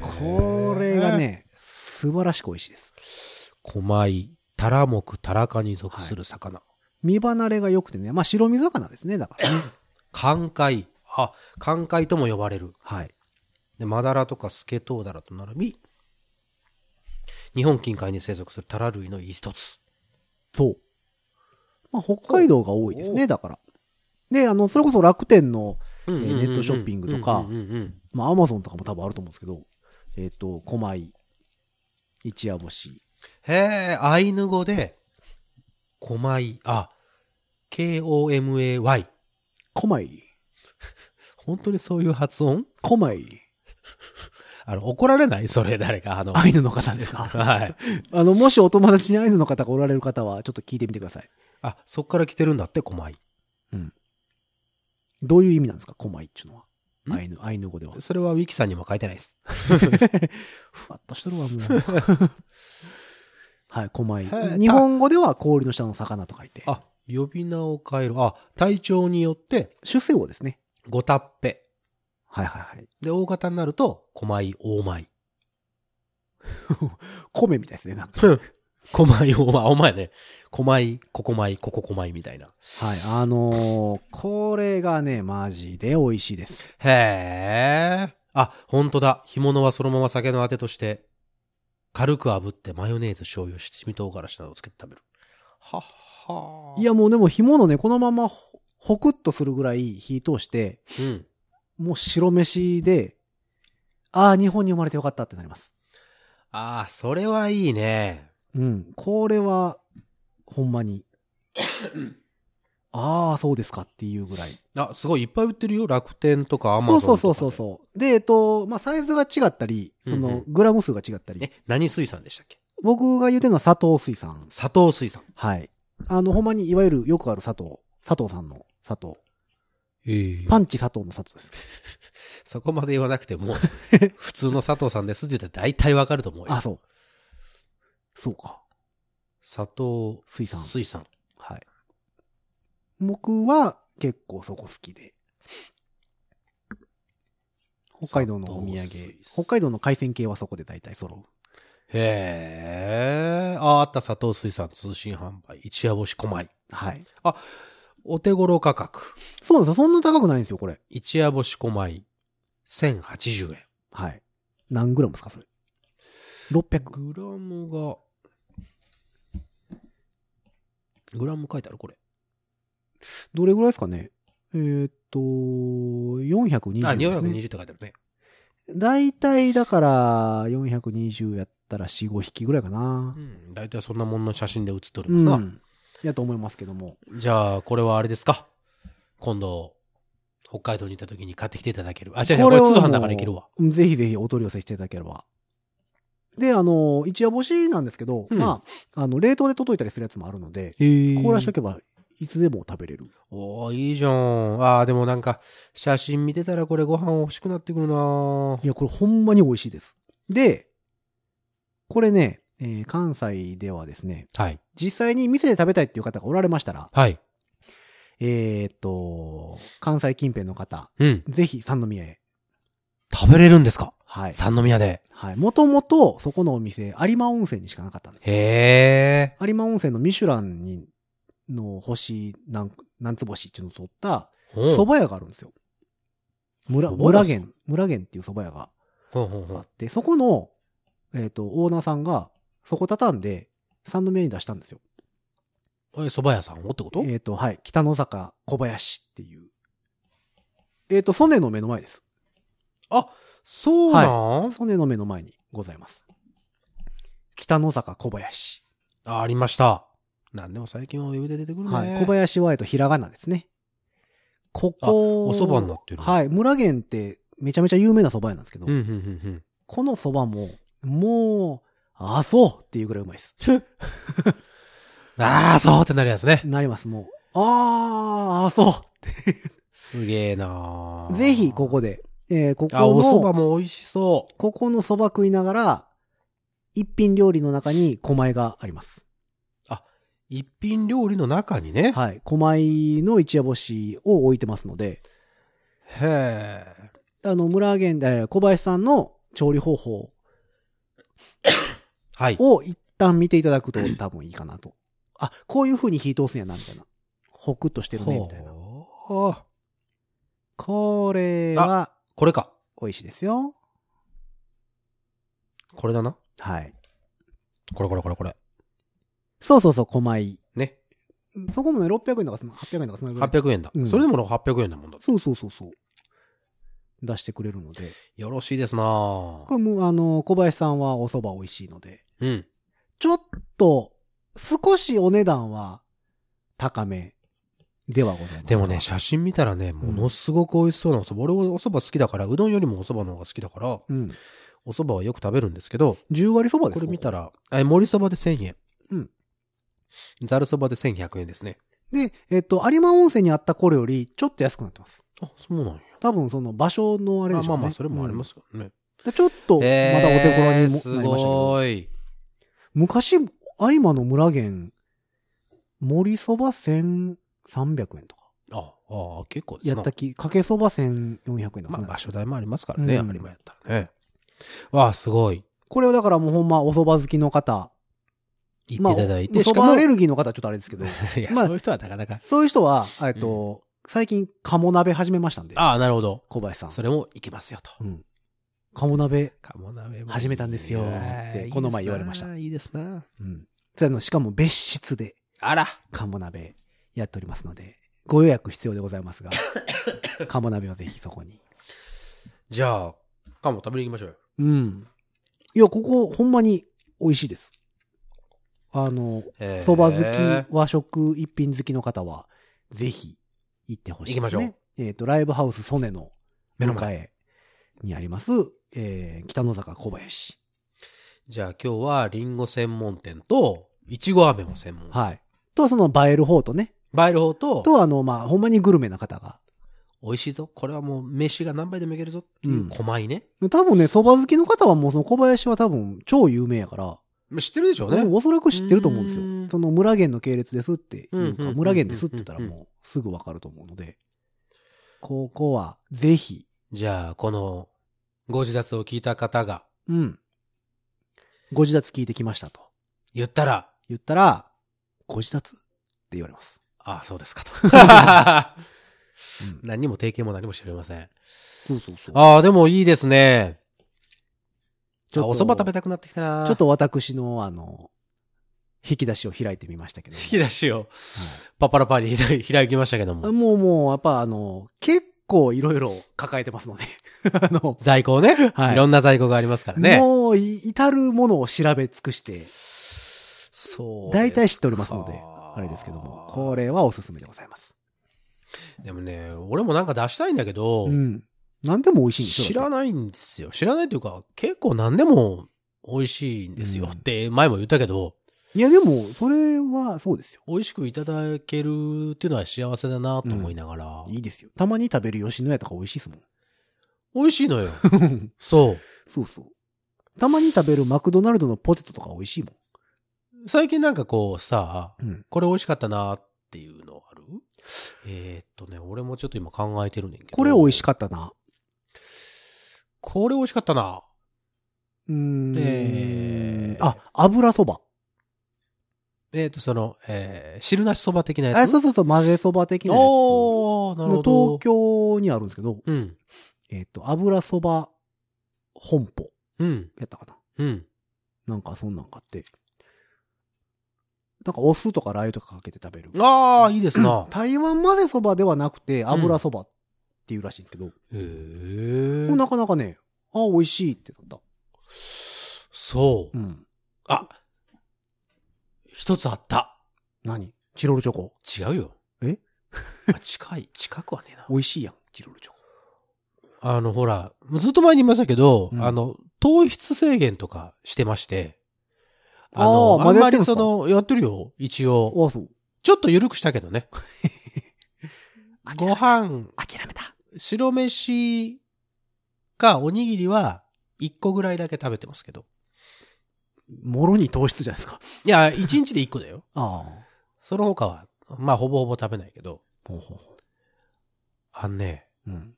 これが。ね、素晴らしく美味しいです。狛江、タラ目、タラ科に属する魚。身離れが良くてね、まあ、白身魚ですね、だからね。寒海。あ、寒海とも呼ばれる。はい。で、マダラとかスケトウダラと並び、日本近海に生息するタラ類の一つ。そう。まあ、北海道が多いですね、だから。で、あの、それこそ楽天の、ネネットショッピングとかまあ、アマゾンとかも多分あると思うんですけど、えっ、と、狛江、一夜干し。へえ、アイヌ語で、狛江、あ、K-O-M-A-Y。狛江、本当にそういう発音？狛江、あの、怒られない？それ誰か？あの、アイヌの方ですか？はい。あの、もしお友達にアイヌの方がおられる方は、ちょっと聞いてみてください。あ、そっから来てるんだって、狛江。どういう意味なんですか狛江っていうのは？ん？アイヌ、アイヌ語では。それはウィキさんにも書いてないです。ふわっとしてるわ、もう。はい、狛へ江。え日本語では氷の下の魚と書いて。あ、呼び名を変える。あ、体長によって、出世魚ですね。ごたっぺ。はいはいはい。で、大型になると、狛江、大米。米みたいですね、なんか。はい。狛江、大米、お前ね。狛江、ここ米、こここ米みたいな。あのー、これがね、マジで美味しいです。へえ。あ、本当だ。干物はそのまま酒のあてとして、軽く炙ってマヨネーズ、醤油、七味唐辛子などをつけて食べる。はっはーいやもうでも干物ね、このままほほくっとするぐらい火通して、うん。もう白飯で、ああ、日本に生まれてよかったってなります。ああ、それはいいね。うん。これは、ほんまに。ああ、そうですかっていうぐらい。あ、すごいいっぱい売ってるよ。楽天とかアマゾンとかで。そうそうそうそうそう。で、えっと、まあ、サイズが違ったり、そうんうのん、グラム数が違ったり。え、何水産でしたっけ？僕が言うてるのは佐藤水産。佐藤水産。はい。あの、ほんまにいわゆるよくある佐藤。佐藤さんの佐藤。ええパンチ佐藤の佐藤です。そこまで言わなくても、普通の佐藤さんですって大体わかると思うよ。あ、そう。そうか。佐藤水産水産。はい。僕は結構そこ好きで。北海道のお土産北海道の海鮮系はそこで大体揃う。へえ。あ、あった佐藤水産通信販売。一夜干し小米。はい。お手頃価格。そうなんですよ。そんな高くないんですよ、これ。一夜干し小米。1080円。はい。何グラムですか、それ？600。グラムが、グラム書いてあるこれ。どれぐらいですかね？えーっと、420あ、ですね。420って書いてあるね。大体だから、420やったら4、5匹ぐらいかなう。ん。大体そんなもんの写真で写っておりうますな。ん。やと思いますけども。じゃあ、これはあれですか？今度、北海道に行った時に買ってきていただける。あ、違う違う、これ通販だからいけるわ。うんぜひぜひお取り寄せしていただければ。で、あの、一夜干しなんですけど、うんまあ、あの、冷凍で届いたりするやつもあるので、へ凍らしとけばいつでも食べれる。おーいいじゃん。ああ、でもなんか、写真見てたらこれご飯欲しくなってくるないや、これほんまに美味しいです。で、これね、えー関西ではですね、はい。実際に店で食べたいっていう方がおられましたら、はい。えーっと、関西近辺の方、うん。ぜひ三宮へ。食べれるんですか？はい。三宮で。はい。もともと、そこのお店、有馬温泉にしかなかったんですよ。へえ。有馬温泉のミシュランに、の星、なん、なんつ星っていうのを取った、うん蕎麦屋があるんですよ。村、村源、村源っていう蕎麦屋がほんほんほんあって、そこの、えっ、と、オーナーさんが、そこ畳んで、三宮に出したんですよ。え、蕎麦屋さんを？ってこと？えっ、と、はい。北野坂小林っていう。えっ、と、曽根の目の前です。あ、そうなん、曽根の目の前にございます。北野坂小林。あ、ありました。なんでも最近はウェブで出てくるね。はい。小林は、えっと、ひらがなですね。ここ、あお蕎麦になってるはい。村源って、めちゃめちゃ有名な蕎麦屋なんですけど、この蕎麦も、もう、あ、そうっていうぐらいうまいです。うん。ああ、そうってなるやつね。なります、もう。あー、あ、そすげえなう。ぜひ、ここで、えーここあ、お蕎麦の、も美味しそここの蕎麦食いながら、一品料理の中に狛江があります。う。一品料理の中にね。はい。狛江の一夜干しを置いてますので、へえ。あの、村源、えー小林さんの調理方法はい。を一旦見ていただくと多分いいかなと。あ、こういう風に火通すんやな、みたいな。ホクッとしてるね、みたいな。これは、これか。美味しいですよ。これだな。はい。これこれこれこれ。そうそうそう、狛江。ね。そこもね、600円とかその、800円とかそのぐらい。800円だ。うんそれでも800円だもんだ。そうそうそうそう。出してくれるので。よろしいですなこれも、あの、小林さんはお蕎麦美味しいので。うん。ちょっと、少しお値段は高めではございますが。でもね、写真見たらね、ものすごく美味しそうなお蕎麦。俺お蕎麦好きだから、うどんよりもお蕎麦の方が好きだから、うん。お蕎麦はよく食べるんですけど、10割蕎麦ですこれ見たら。ら、え、盛り蕎麦で1000円。うん。ざる蕎麦で1100円ですね。で、えっと、有馬温泉にあった頃よりちょっと安くなってます。あ、そうなんや。多分その場所のあれでしょうね。あまあまあ、それもありまうんすよね。でちょっと、まだお手頃にもなりましたけすど。ごい。昔、有馬の村源、森蕎麦1300円とか。あ、あ結構ですなやったき、かけ蕎麦1400円とかまあ、場所代もありますからね、うん有馬やったらね。わあ、すごい。これはだからもうほんまお蕎麦好きの方。言っていただいて、まあ、蕎麦アレルギーの方はちょっとあれですけど、いや、まあそういう人はなかなか。そういう人は、えっと、最近、鴨鍋始めましたんで、ああ、なるほど。小林さん。それもいけますよと。うん。鴨鍋、鴨鍋も始めたんですよってこの前言われましたいいですな。うん。その、しかも別室で、あら。鴨鍋やっておりますので、ご予約必要でございますが、鴨鍋はぜひそこに。じゃあ、鴨食べに行きましょうよ。うん。いや、ここ、ほんまに美味しいです。あの、えー蕎麦好き、和食一品好きの方は、ぜひ行ってほしいです、ね。行きましょう。えっ、と、ライブハウスソネの目の前にあります、えー、北野坂小林。じゃあ今日はリンゴ専門店と、いちご飴も専門。はい。と、その映える方とね。バイル方と、と、あの、まあ、ほんまにグルメな方が。美味しいぞ。これはもう飯が何杯でもいけるぞっていううん狛江ね。多分ね、蕎麦好きの方はもうその小林は多分超有名やから、知ってるでしょうね。うんおそらく知ってると思うんですうんよ。その村源の系列ですってうん村源ですって言ったらもうすぐわかると思うので、ここはぜひ、じゃあ、この、ご自立を聞いた方がうん。ご自立聞いてきましたと言ったら、言ったら、ご自立って言われます。ああ、そうですかと。うん何にも提携も何も知りません。そうそうそう。ああ、でもいいですね。ちょっとあお蕎麦食べたくなってきたな。ちょっと私のあの、引き出しを開いてみましたけども。引き出しを、パパラパに開きましたけどはいも。もうもう、やっぱあの、結構いろいろ抱えてますので。あの、在庫をね、はいい。ろんな在庫がありますからね。もうい、至るものを調べ尽くして、そう。大体知っておりますので、あれですけども、これはおすすめでございます。でもね、俺もなんか出したいんだけど、うん。何でも美味しいんですよ。知らないんですよ。知らないというか、結構何でも美味しいんですようんって前も言ったけど、いや、でも、それはそうですよ。美味しくいただけるっていうのは幸せだなと思いながら、いいですよ。たまに食べる吉野家とか美味しいですもん。美味しいのよ。そう。そうそう。たまに食べるマクドナルドのポテトとか美味しいも最近なんかこうさ、ん。うん。これ美味しかったなっていうのある？えー、っとね、俺もちょっと今考えてるねんけど。これ美味しかったな。これ美味しかったな。うーん。えーあ、油そば。えー、っと、その、えー、汁なしそば的なやつ？あ、そうそうそう、混ぜそば的なやつ。おー、なるほど。東京にあるんですけど、うん。えっ、と、油そば本舗うん。やったかな。うん。なんかそんなんがあって。なんかお酢とかラー油とかかけて食べる。ああ、いいですな。台湾混ぜそばではなくて油そばっていうらしいんですけど、へえ。なかなかね、あ、美味しいってなった。そう。うん。あ一つあった。何？チロルチョコ？違うよ。え？あ近い。近くはねえな。美味しいやん、チロルチョコ。あの、ほら、ずっと前に言いましたけど、うんあの、糖質制限とかしてまして、あの、あーあんまりその、やってるよ、一応。ちょっと緩くしたけどね。ご飯、諦めた。白飯かおにぎりは、一個ぐらいだけ食べてますけど。もろに糖質じゃないですか。いや、一日で一個だよ。ああ。その他は、まあ、ほぼほぼ食べないけど。ほうほうほあのね、う。うん。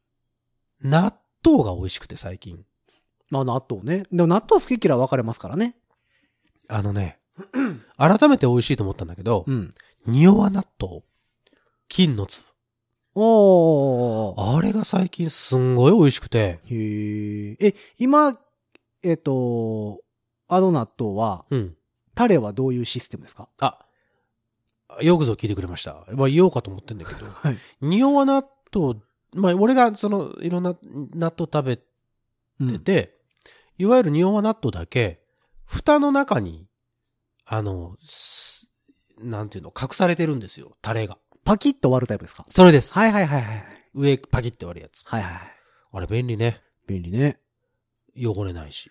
納豆が美味しくて最近。まあ納豆ね。でも納豆好き嫌い分かれますからね。あのね、改めて美味しいと思ったんだけど、うん。匂わ納豆。金の粒。おー。あれが最近すんごい美味しくて、へえ。え、今、えっ、と、あの納豆は、うん。タレはどういうシステムですか？あ、よくぞ聞いてくれました。まあ言おうかと思ってんだけど、はい。匂わ納豆、まあ俺がそのいろんな納豆食べてて、いわゆる匂わ納豆だけ、蓋の中に、あの、すなんていうの、隠されてるんですよ、タレが。パキッと割るタイプですか？それです。はいはいはいはい。上パキって割るやつ。はいはいはい。あれ便利ね。便利ね。汚れないし。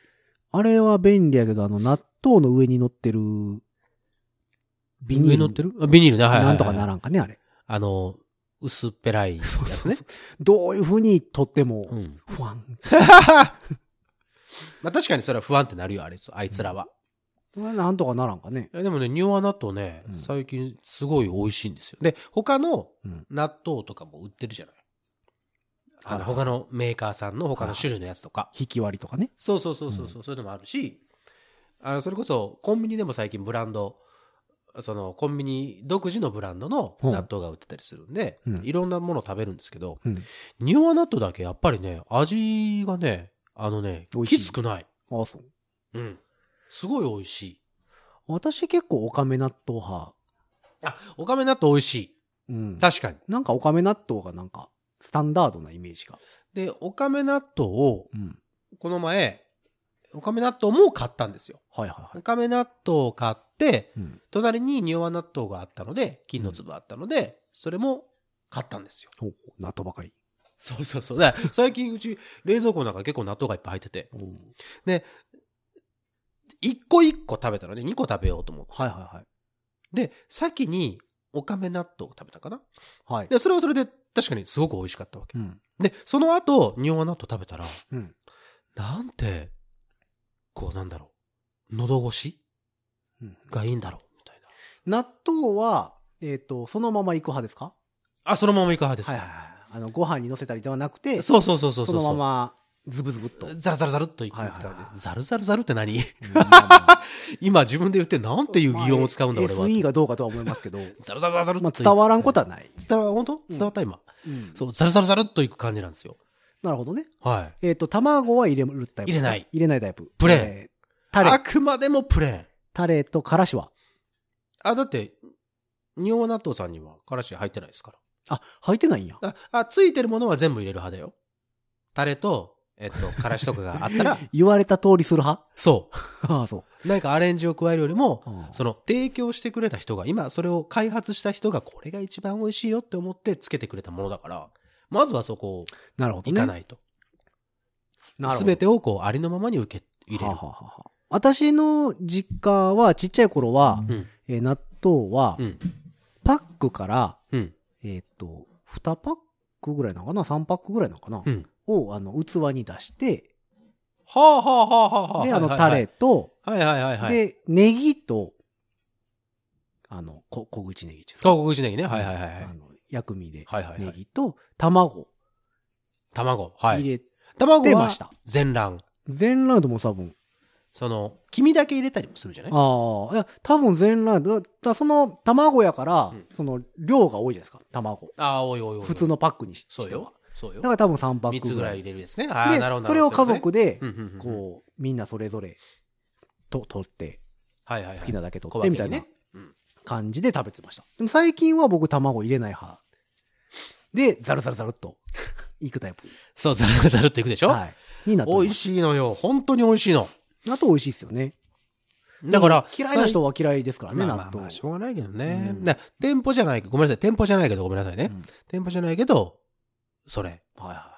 あれは便利やけど、あの、納豆の上に乗ってる、ビニール。上に乗ってる？あビニールね。はいはいはい。なんとかならんかね、あれ。あの、薄っぺらいやつね。どういう風に取ってもう、ん。ふわん。まあ確かにそれは不安ってなるよ、あれ、あいつらは。なんとかならんかね。いやでもね、ニューア納豆ね、うん最近すごい美味しいんですよ。で、他のうん。納豆とかも売ってるじゃない。あの、はい他のメーカーさんの他の種類のやつとか。引き割りとかね。そうそうそうそうそう、そういうのもあるし、あの、それこそコンビニでも最近ブランド、そのコンビニ独自のブランドの納豆が売ってたりするんで、うんいろんなもの食べるんですけど、うん。ニューア納豆だけやっぱりね、味がね、あのね美味しいきつくない。あ、そう。うん。すごい美味しい。私結構オカメ納豆派。あ、おかめ納豆美味しい。うん。確かに。なんかオカメ納豆がなんか、スタンダードなイメージが。で、おかめ納豆を、うん。この前、おかめ納豆も買ったんですよ。はいはいはい。おかめ納豆を買って、うん。隣に仁和納豆があったので、金の粒あったので、それも買ったんですよ。納豆ばかり。そうそうそう。だ最近うち、冷蔵庫の中結構納豆がいっぱい入ってて、うんで、一個一個食べたので、二個食べようと思って。はいはいはい。で、先に、おかめ納豆を食べたかなはい。で、それはそれで確かにすごく美味しかったわけ。うん。で、その後、仁和納豆食べたら、うん。なんて、こうなんだろう、喉越し？うんがいいんだろう、みたいな。納豆は、えっ、と、そのまま行く派ですか？あ、そのままいく派です。はいはいはい。あの、ご飯に乗せたりではなくて、そうそうそうそうそのまま、ズブズブっと。ザルザルザルっといくはいはいはいザルザルザルって何？今自分で言ってなんていう擬音を使うんだ、まあ俺は。SE がどうかとは思いますけど、ザルザルザルまあと伝わらんことはない。伝わ、本当？伝わった今。うんそう、ザルザルザルっといく感じなんですよ。なるほどね。はい。えっ、と、卵は入れるタイプ。入れない。入れないタイプ。プレーンえータあレ、くまでもプレーン。タレとからしは？あ、だって、日本納豆さんにはからし入ってないですから。あ、入ってないんや。あ、あついてるものは全部入れる派だよ。タレと、えっと、からしとかがあったら、言われた通りする派？そあ あ、そう。う。なんかアレンジを加えるよりも、ああその提供してくれた人が、今それを開発した人がこれが一番美味しいよって思ってつけてくれたものだから、まずはそこをなるほどね。いかないと。なるほど。すべてをこうありのままに受け入れる。はあはあは私の実家は、ちっちゃい頃は、うん。えー納豆はう、ん。パックから、うん。えっ、と、2パックぐらいなのかな ?3 パックぐらいなのかな、うん。を、あの、器に出して、はあはあはあはあはあ。で、あの、はいタレ。と、はいはいはいはい。、で、ネギと、あの、こ小口ネギっていうか韓国口ネギね。はいはいはいはいあ。の、薬味で、ネギと卵卵。はい。入れ卵はてました。全卵。全ラウンドも多分、その、黄身だけ入れたりもするじゃない？ああ、いや、多分全ラウンド。だだその卵やから、うんその量が多いじゃないですか、卵。ああ、おいおいおい。普通のパックにしそうよしては。。そうよだか。ら多分3パッ3クぐらい。つぐらい入れるやつね。ああ、でなるほど。それを家族で、こう、みんなそれぞれ、と、取って、はいはいはい。好きなだけ取小って、みたいなね。うん感じで食べてました。でも最近は僕卵入れない派。で、ザルザルザルっと、いくタイプ。そう、ザルザルザルっていくでしょ？はい。になって美味しいのよ。本当に美味しいの。納豆美味しいですよね。だから、嫌いな人は嫌いですからね、納豆まあまあまあ、。しょうがないけどね。うん店舗じゃない、ごめんなさい。店舗じゃないけど、ごめんなさいね。うん店舗じゃないけど、それ。はいは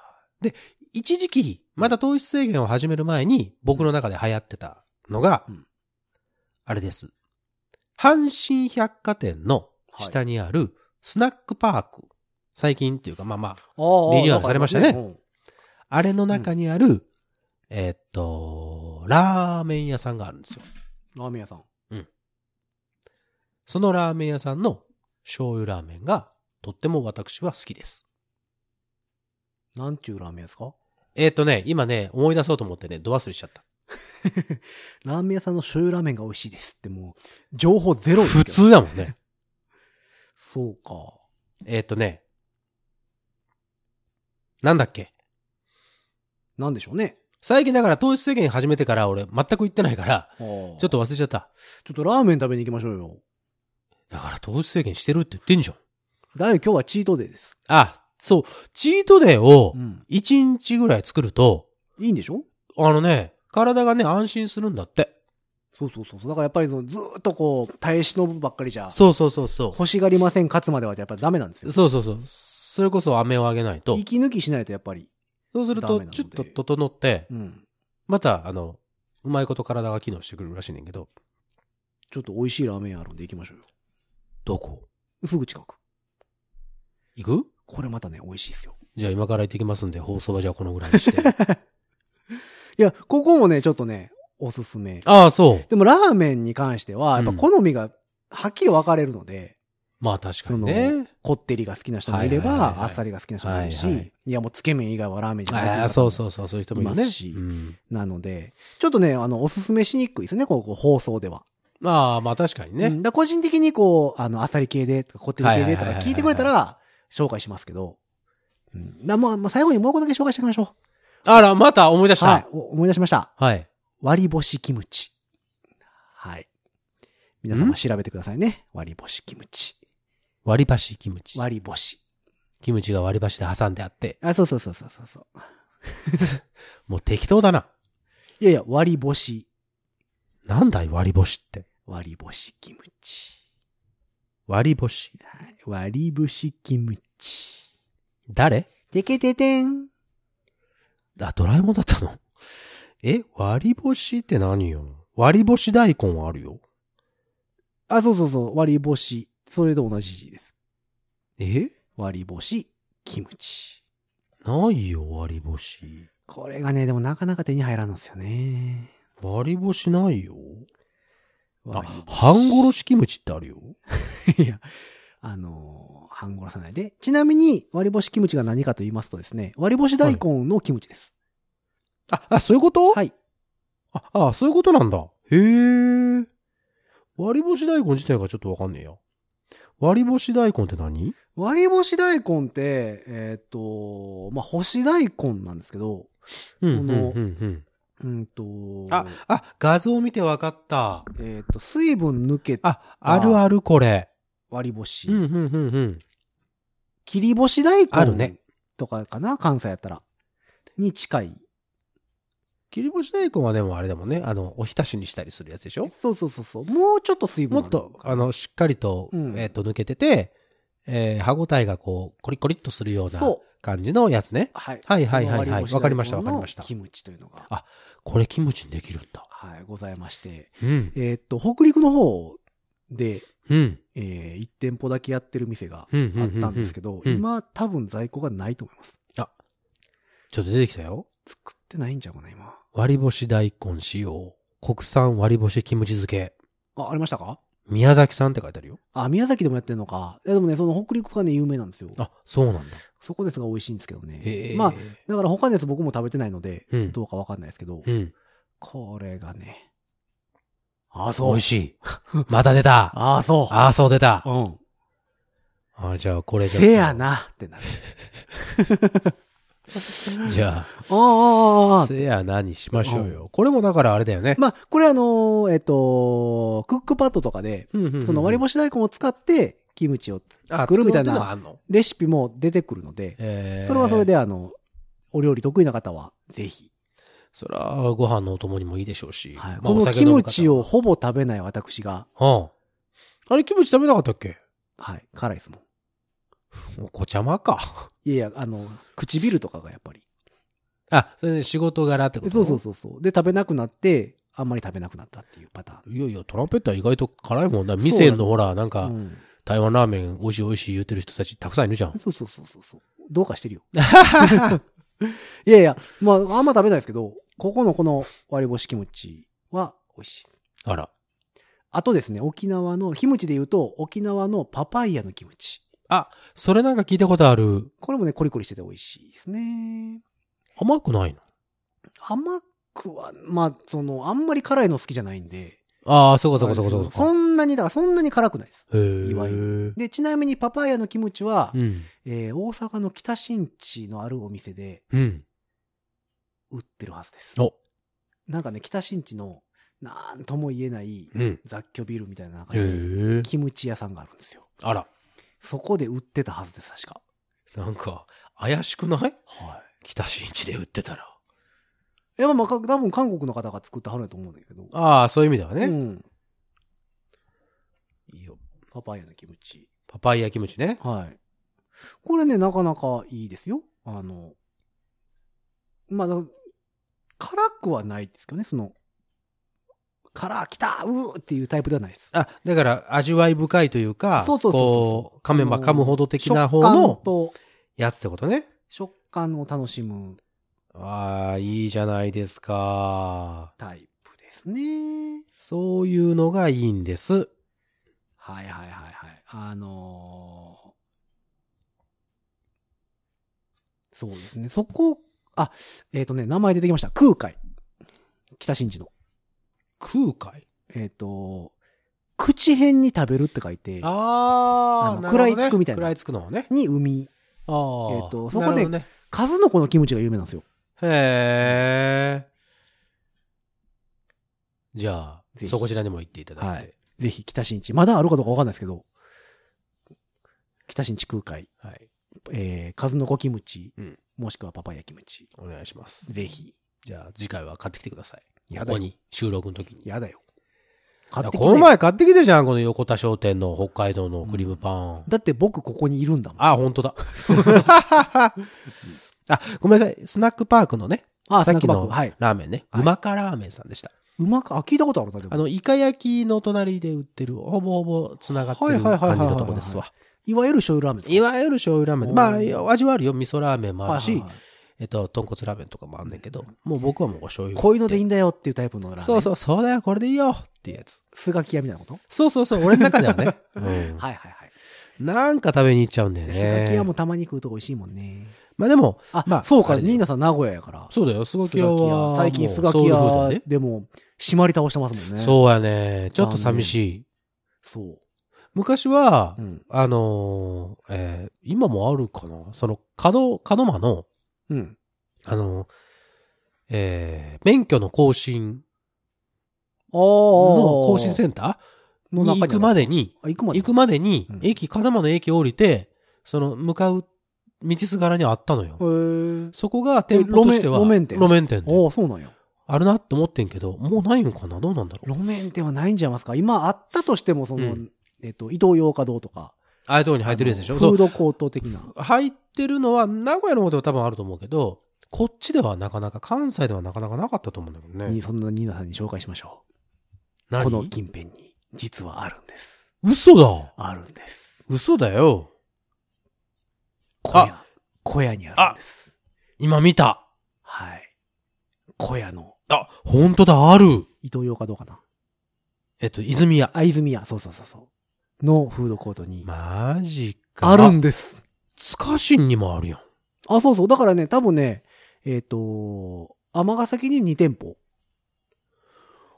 一時期、まだ糖質制限を始める前に、僕の中で流行ってたのが、うんあれです。阪神百貨店の下にあるスナックパーク。最近っていうか、まあまあ、リニューアルされましたねうんあれの中にある、えーっと、ラーメン屋さんがあるんですよ。ラーメン屋さん。そのラーメン屋さんの醤油ラーメンが、とっても私は好きです。なんちゅうラーメン屋ですか？えーっとね、今ね、思い出そうと思ってね、ド忘れしちゃった。ラーメン屋さんの醤油ラーメンが美味しいですってもう、情報ゼロです普。通だもんね。そうか。えーっとね、なんだっけ？なんでしょうね。最近だから糖質制限始めてから俺全く行ってないから、ちょっと忘れちゃった。ちょっとラーメン食べに行きましょうよ。だから糖質制限してるって言ってんじゃん。だいぶ今日はチートデーです。あ、そう、チートデーをうん。1日ぐらい作ると、いいんでしょ？あのね、体がね、安心するんだって。そうそうそうそう。だからやっぱりそのずーっとこう、耐え忍ぶばっかりじゃ、そうそうそうそ欲しがりません勝つまではやっぱりダメなんですう。よ。そうそうそう。それこそ飴をあげないと。息抜きしないとやっぱり。そうすると、ダメなのでちょっと整って、うん。また、あの、うまいこと体が機能してくるらしいねんけど。ちょっと美味しいラーメン屋あるんで行きましょうよ。どこ？すぐ近く。行く？これまたね、美味しいですよ。じゃあ今から行ってきますんで、放送はじゃあこのぐらいにして。いや、ここもね、ちょっとね、おすすめ。ああ、そう。でもラーメンに関しては、やっぱうん好みがはっきり分かれるので、まあ確かにね。こってりが好きな人もいれば、はいはいはいはいあっさりが好きな人もいるし、はいはいいやもうつけ麺以外はラーメンじゃないあそうそうそう、そういう人もいますしうん。なので、ちょっとね、あの、おすすめしにくいですね、こう、放送では。まあまあ確かにね。うんだ個人的にこう、あの、あっさり系でこってり系でとか聞いてくれたら、紹介しますけど、うん。だまあ、まあ、最後にもう一個だけ紹介しておきましょあら、また思い出しう。はい思い出しました。はい。割り干しキムチ。はい。皆様調べてくださいね。割り干しキムチ。割り箸キムチ。割り干し。キムチが割り箸で挟んであって。あ、そうそうそうそうそうそう。もう適当だな。いやいや、割り干し。なんだい割り干しって。割り干しキムチ。割り干し。はい。割り干しキムチ。誰？てけててん。あ、ドラえもんだったの？え割り干しって何よ？割り干し大根はあるよ。あ、そうそうそう。割り干し。それと同じ字です。え？割り干しキムチ。ないよ、割り干し。これがね、でもなかなか手に入らんのですよね。割り干しないよ。あ半殺しキムチってあるよ。いや、あのー半殺さないで。ちなみに、割り干しキムチが何かと言いますとですね、割り干し大根のキムチです。あ、あ、そういうこと？はい。あ、あ、そういうことなんだ。へえ。割り干し大根自体がちょっとわかんねえや。割り干し大根って何？割り干し大根って、えっ、と、まあ、干し大根なんですけど、うん、そのうん、うん。うんと、あ、あ、画像見てわかった。えっ、と、水分抜けたあ、あるあるこれ。割り干し。うん、うん、うん、うん。切り干し大根あるねとかかな関西やったら。に近い。切り干し大根はでもあれだもんね。あの、おひたしにしたりするやつでしょ？そうそうそうそう。もうちょっと水分もっと、あの、しっかりと、うんえっ、と、抜けてて、えー歯ごたえがこう、コリコリっとするようなそ感じのやつね。はい。はいはいはいはいわかりましたわかりましたキムチというのが、あこれキムチにできるんだ。はい、ございまして。うん。えーっと、北陸の方で、うん。えー、1店舗だけやってる店がうん。あったんですけど、うん今多分在庫がないと思います。ちょっと出てきたよ。作ってないんちゃうかな、今。割り干し大根使用。国産割り干しキムチ漬け。あ、ありましたか？宮崎さんって書いてあるよ。あ、宮崎でもやってんのか。いやでもね、その北陸がね、有名なんですよ。あ、そうなんだ。そこですが美味しいんですけどへね。え。まあ、だから他のやつ僕も食べてないので、うんどうかわかんないですけど、うん。これがね、あ、そう。美味しい。また出た。ああ、そう。ああ、そう出た。うん。あじゃあこれで。せや。なってなる。じゃああ、ああ、ああ、あ。せやなにしましょうよ。これもだからあれだよね。まあ、これあのーえっと、クックパッドとかで、その割り干し大根を使って、キムチを作るみたいなレシピも出てくるので、えーそれはそれ。であの、お料理得意な方は、ぜひ。それはご飯のお供にもいいでしょうし。はい。まあこのキムチをほぼ食べない私が、はあ。あれ、キムチ食べなかったっけ？はい、辛いですもん。お子ちゃまか。いやいや、あの、唇とかがやっぱり。あ、それで仕事柄ってこと？そうそうそうそう。で、食べなくなって、あんまり食べなくなったっていうパタいやいや、トランペットは意外と辛いもんな。そうなの店のほら、なんーン。かう、ん。台湾ラーメン美味しい美味しい言ってる人たちたくさんいるじゃん。そうそうそうそうそう。どうかしてるよ。いやいや、まあ、あんま食べないですけど、ここのこの割り干しキムチは美味しいです。あら。あとですね、沖縄の、キムチで言うと、沖縄のパパイヤのキムチ。あ、それなんか聞いたことある。これもね、コリコリしてて美味しいですね。甘くないの？甘くは、まあ、その、あんまり辛いの好きじゃないんで。ああ、そうかそうかそうかそうか。そんなに、だからそんなに辛くないです。いわゆで、ちなみにパパイヤのキムチは、うん。えー大阪の北新地のあるお店でうん。売ってるはずです。お。なんかね、北新地の、なんとも言えないうん。雑居ビルみたいな中へに、え。キムチ屋さんがあるんですよ。あら。そこで売ってたはずです、確か。なんか、怪しくない？はい。北新地で売ってたら。いや、まあ、か多分韓国の方が作ってはるんやと思うんだけど。ああ、そういう意味ではね。うん。いいよ。パパイヤのキムチ。パパイヤキムチね。はい。これね、なかなかいいですよ。あの、まあ、だ辛くはないですけどね、その、辛、来たうーっていうタイプではないです。あ、だから味わい深いというか、そうそうそうそうこう、噛めば噛むほど的な方食感のとやつってことね。食感を楽しむああ、いいじゃないですか。タイプですね。そういうのがいいんです。はいはいはいはい。あのーそうですね。そこ、あ、えっ、とね、名前出てきました。空海。北新地の。空海？えっ、と、口辺に食べるって書いて、ああ、食らいつくみたいな食らいつくのね。に海。ああ。えーとそこでね、数の子のキムチが有名なんですよ。へえ。じゃあぜ、ひそこちらにも行っていただいて。はいぜひ北新地。まだあるかどうかわかんないですけど、北新地空海、はい。えー、数の子キムチ、うんもしくはパパイヤキムチ。お願いします。ぜひ。じゃあ、次回は買ってきてください。やここに、収録の時に。やだよ。買ってきてこの前買ってきてじゃん、この横田商店の北海道のクリームパン。だって僕ここにいるんだもん。あ、本当だ。あ、ごめんなさい。スナックパークのね、あ、さっきの。ラーメンね。はいうまかラーメンさんでした。うまく、あ、聞いたことあるな、でも。あの、イカ焼きの隣で売ってる、ほぼほぼ繋がってる感じのとこですわ。いわゆる醤油ラーメンいわゆる醤油ラーメン。まあ味はあるよ。味噌ラーメンもあるし、はいはいはいえっと、豚骨ラーメンとかもあんねんけど、もう僕はもうお醤油。こういうのでいいんだよっていうタイプのラーメン。そうそう、そうだよ、これでいいよっていうやつ。スガキ屋みたいなこと？そうそうそう、俺の中ではね。う んはいはいはい。なんか食べに行っちゃうんだよでスガキ屋ねも。たまに食うと美味しいもんね。まあでも、あ、まあそうか、ニーナさん名古屋やから。そうだよ、スガキ屋は屋。。最近スガキ屋ねでも閉まり倒してますもんね。う。そうやね。ちょっと寂しい。そう。昔は、うん。あのーえー今もあるかな？その、角、角間の、うん。あのーえー免許の更新。の更新センター？の中にに行くまでに、あ、行くまで。にうん、駅、角間の駅降りて、その、向かう道すがらにあったのよ。そこが店舗としては、路面店路面店でああ、そうなんや。あるなって思ってんけど、もうないのかな？どうなんだろう？路面店はないんじゃいますか？今あったとしても、その、うんえっと、伊東洋華堂とか、ああいうとこに入ってるやつでしょ？フードコート的な。入ってるのは、名古屋の方では多分あると思うけど、こっちではなかなか、関西ではなかなかなかったと思うんだけどね。にそんなニーナさんに紹介しましょう。何？この近辺に、実はあるんです。嘘だあるんです。嘘だよ。小屋。小屋にあるんです。今見た。はい。小屋の、あ、本当だ、ある。伊東洋かどうかな。えっと、泉屋。あ、泉屋、そうそうそうそう。のフードコートに、マジか。あるんです。つかしんにもあるやん。あ、そうそう。だからね、多分ね、えっ、と、尼崎に2店舗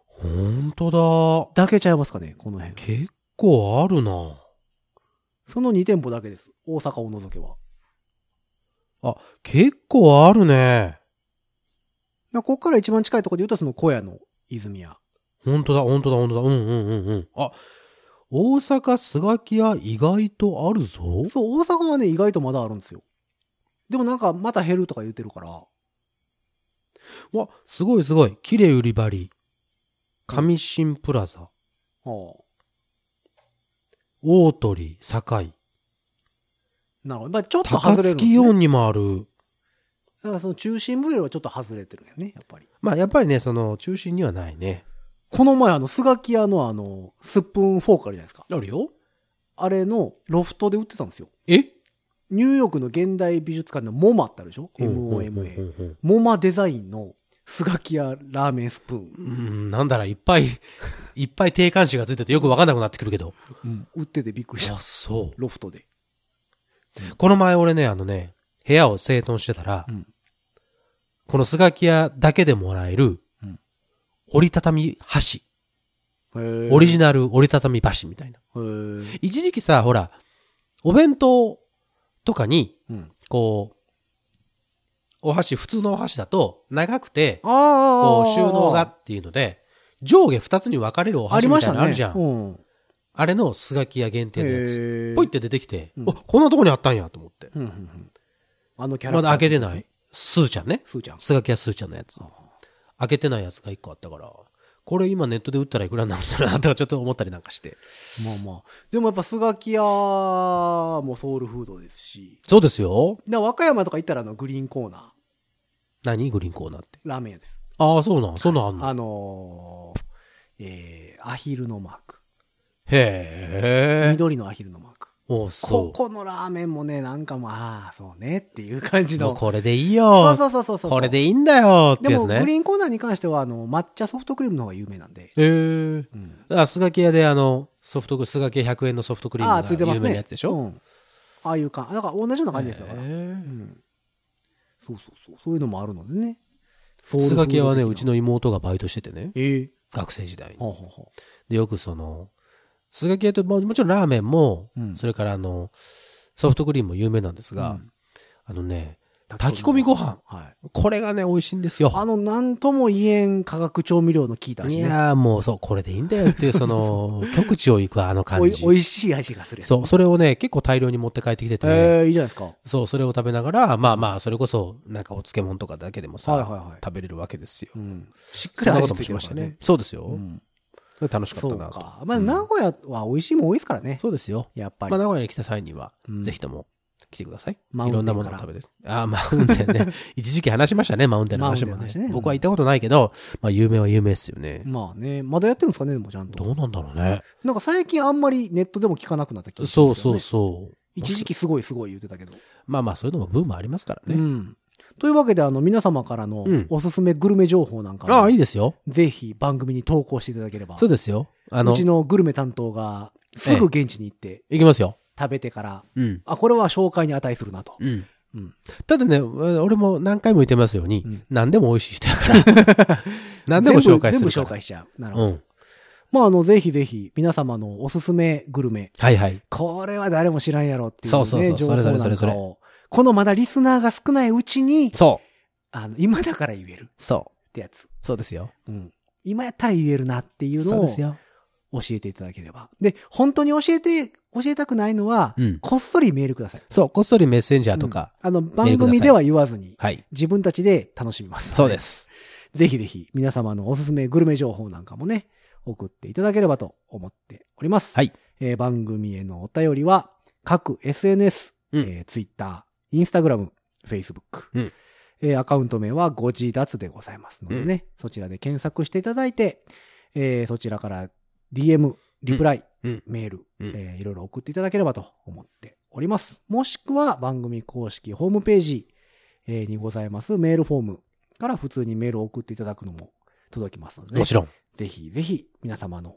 本当だ。だけちゃいますかね、この辺。結構あるな。その2店舗だけです。大阪を除けば。あ、結構あるね。まあこっから一番近いところで言うと、その小屋の泉屋。本当だ、本当だ、本当だ。うんうんうんうん。あ、大阪スガキ屋意外とあるぞ。そう、大阪はね、意外とまだあるんですよ。でもなんか、また減るとか言ってるから。わ、すごいすごい。綺麗売り場り。上新プラザ。はあ。大鳥、堺。なるほど。まあちょっと高外れるね。4にもある。だからその中心部よりはちょっと外れてるんやね、やっぱり。まあ、やっぱりね、その、中心にはないね。この前あの、スガキ屋のあの、スプーンフォークあるじゃないですか。あるよあれのロフトで売ってたんですよ。え？ニューヨークの現代美術館のモマってあるでしょ ?MOMA。うんモマデザインのスガキ屋ラーメンスプーン。うん、なんだらいっぱい、いっぱい定冠詞がついててよくわかんなくなってくるけど。うん。売っててびっくりしたあ、。そう。ロフトで。この前俺ね、あのね、部屋を整頓してたら、うんこのスガキ屋だけでもらえる、うん折りたたみ箸。オリジナル折りたたみ箸みたいな。一時期さ、ほら、お弁当とかに、うん。こう、お箸、普通のお箸だと長くて。こう収納がっていうので、上下二つに分かれるおあ箸みたいなのあるじゃん。うん。あれのスガキ屋限定のやつ。ポイって出てきて、うんお、こんなとこにあったんやと思って。うんうんうんあのキャラまだ開けてない。。スーちゃんね。スーちゃん。スガキ屋スーちゃんのやつ。開けてないやつが一個あったから、これ今ネットで売ったらいくらになるんだろうなとかちょっと思ったりなんかして。まあまあ。でもやっぱスガキ屋もソウルフードですし。そうですよ。で和歌山とか行ったらあのグリーンコーナー、何？グリーンコーナーって。ラーメン屋です。ああ、そうなん。そんなんあんの？あのー、えー、アヒルのマーク。へえ。緑のアヒルのマーク。おこそこのラーメンもね、なんかまあ、そうねっていう感じう。もうの。これでいいそよう。そうそうそうそう。これでいいんだよってでも、やつね。グリーンコーナーに関しては、あの、抹茶ソフトクリームの方が有名なんで。へえ。うん。あ、スガキ屋であの、ソフトクリーム、スガキ屋100円のソフトクリーああ、ムが有ついてますね。名なやつでしょ？うん。ああいう感じ。だから同じような感じですよ。だからうへん。そうそうそう。そういうのもあるのでね。えスガキ屋はね、うちの。の妹がバイトしててね。ええ学生時代に。ほうほうほで、よくその、スガキ屋と、ももちろんラーメンも、うんそれからあの、ソフトクリームも有名なんですが、うんあのね、う。炊き込みご飯。はい。これがね、美味しいんですよ。あの、なんとも言えん化学調味料の効いたい味ね。やーもうそう、これでいいんだよっていう、その、極地を行くあの感じお。いしい味がするやつ。そう、それをね、結構大量に持って帰ってきててね、ええいいじゃないですか。そう、それを食べながら、まあまあ、それこそ、なんかお漬物とかだけでもさ、はいはいはい食べれるわけですよ。うん。しっかり味付いしてましたね。。そうですよ。うん。楽しかそうったなと。か。まあ、うん名古屋は美味しいもん多いですからね。そうですよ。やっぱりまあ、。名古屋に来た際には、うんぜひとも来てください。マウンテンいろんなものを食べて。ああ、マウンテンね。一時期話しましたね、マウンテンの話もねマウンテンの話ね僕は行ったことないけど、まあ、有名は有名ですよね。まあね、まだやってるんですかね、でもちゃんと。どうなんだろうね。なんか最近あんまりネットでも聞かなくなった気がするそうそう。そう。一時期すごいすごい言ってたけど。まあまあ、そういうのもブームありますからね。うん。というわけで、あの、皆様からのうんおすすめグルメ情報なんかもああ、いいですよ。ぜひ番組に投稿していただければ。そうですよ。あの、うちのグルメ担当が、すぐ現地に行って、行きますよ。食べてから、うん。あ、これは紹介に値するなと。うん。うん。ただね、俺も何回も言ってますように、うん何でも美味しい人やから。何でも紹介する全部から。全部紹介しちゃう。なるほど。うん。まあ、あの、ぜひぜひ、皆様のおすすめグルメ、はいはい。これは誰も知らんやろっていうね、そうそうそう情報それそれそなれそれんかを、このまだリスナーが少ないうちに、そあの、今だから言えるう。そう。ってやつ。そうですよ。うん。今やったら言えるなっていうのを教そうですよ。えていただければ。で、本当に教えて、教えたくないのは、うんこっそりメールください。そう、こっそりメッセンジャーとか。うんあの、番組では言わずに、はい。自分たちで楽しみます。そうで。す。ぜひぜひ、皆様のおすすめグルメ情報なんかもね、送っていただければと思っております。はい。えー番組へのお便りは、各 SNS、うんえー、Twitter、Instagram、Facebook、うん。えーアカウント名はご自立でございますのでね、そちらで検索していただいて、えーそちらから DM、リプライ、うん。メール、うん。えーいろいろ送っていただければと思っております。もしくは番組公式ホームページ、えーにございますメールフォームから普通にメールを送っていただくのも届きますので、ね、もちろん。ぜひぜひ皆様の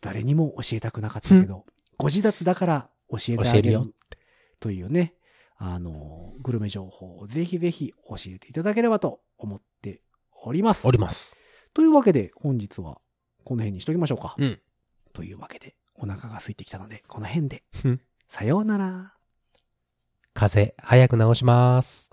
誰にも教えたくなかったけど、ご自立だから教えてあげる教えるよというね、あの、グルメ情報をぜひぜひ教えていただければと思っております。おります。というわけで本日はこの辺にしときましょうか。うんというわけでお腹が空いてきたのでこの辺でうん。さようなら。風邪、早く治します。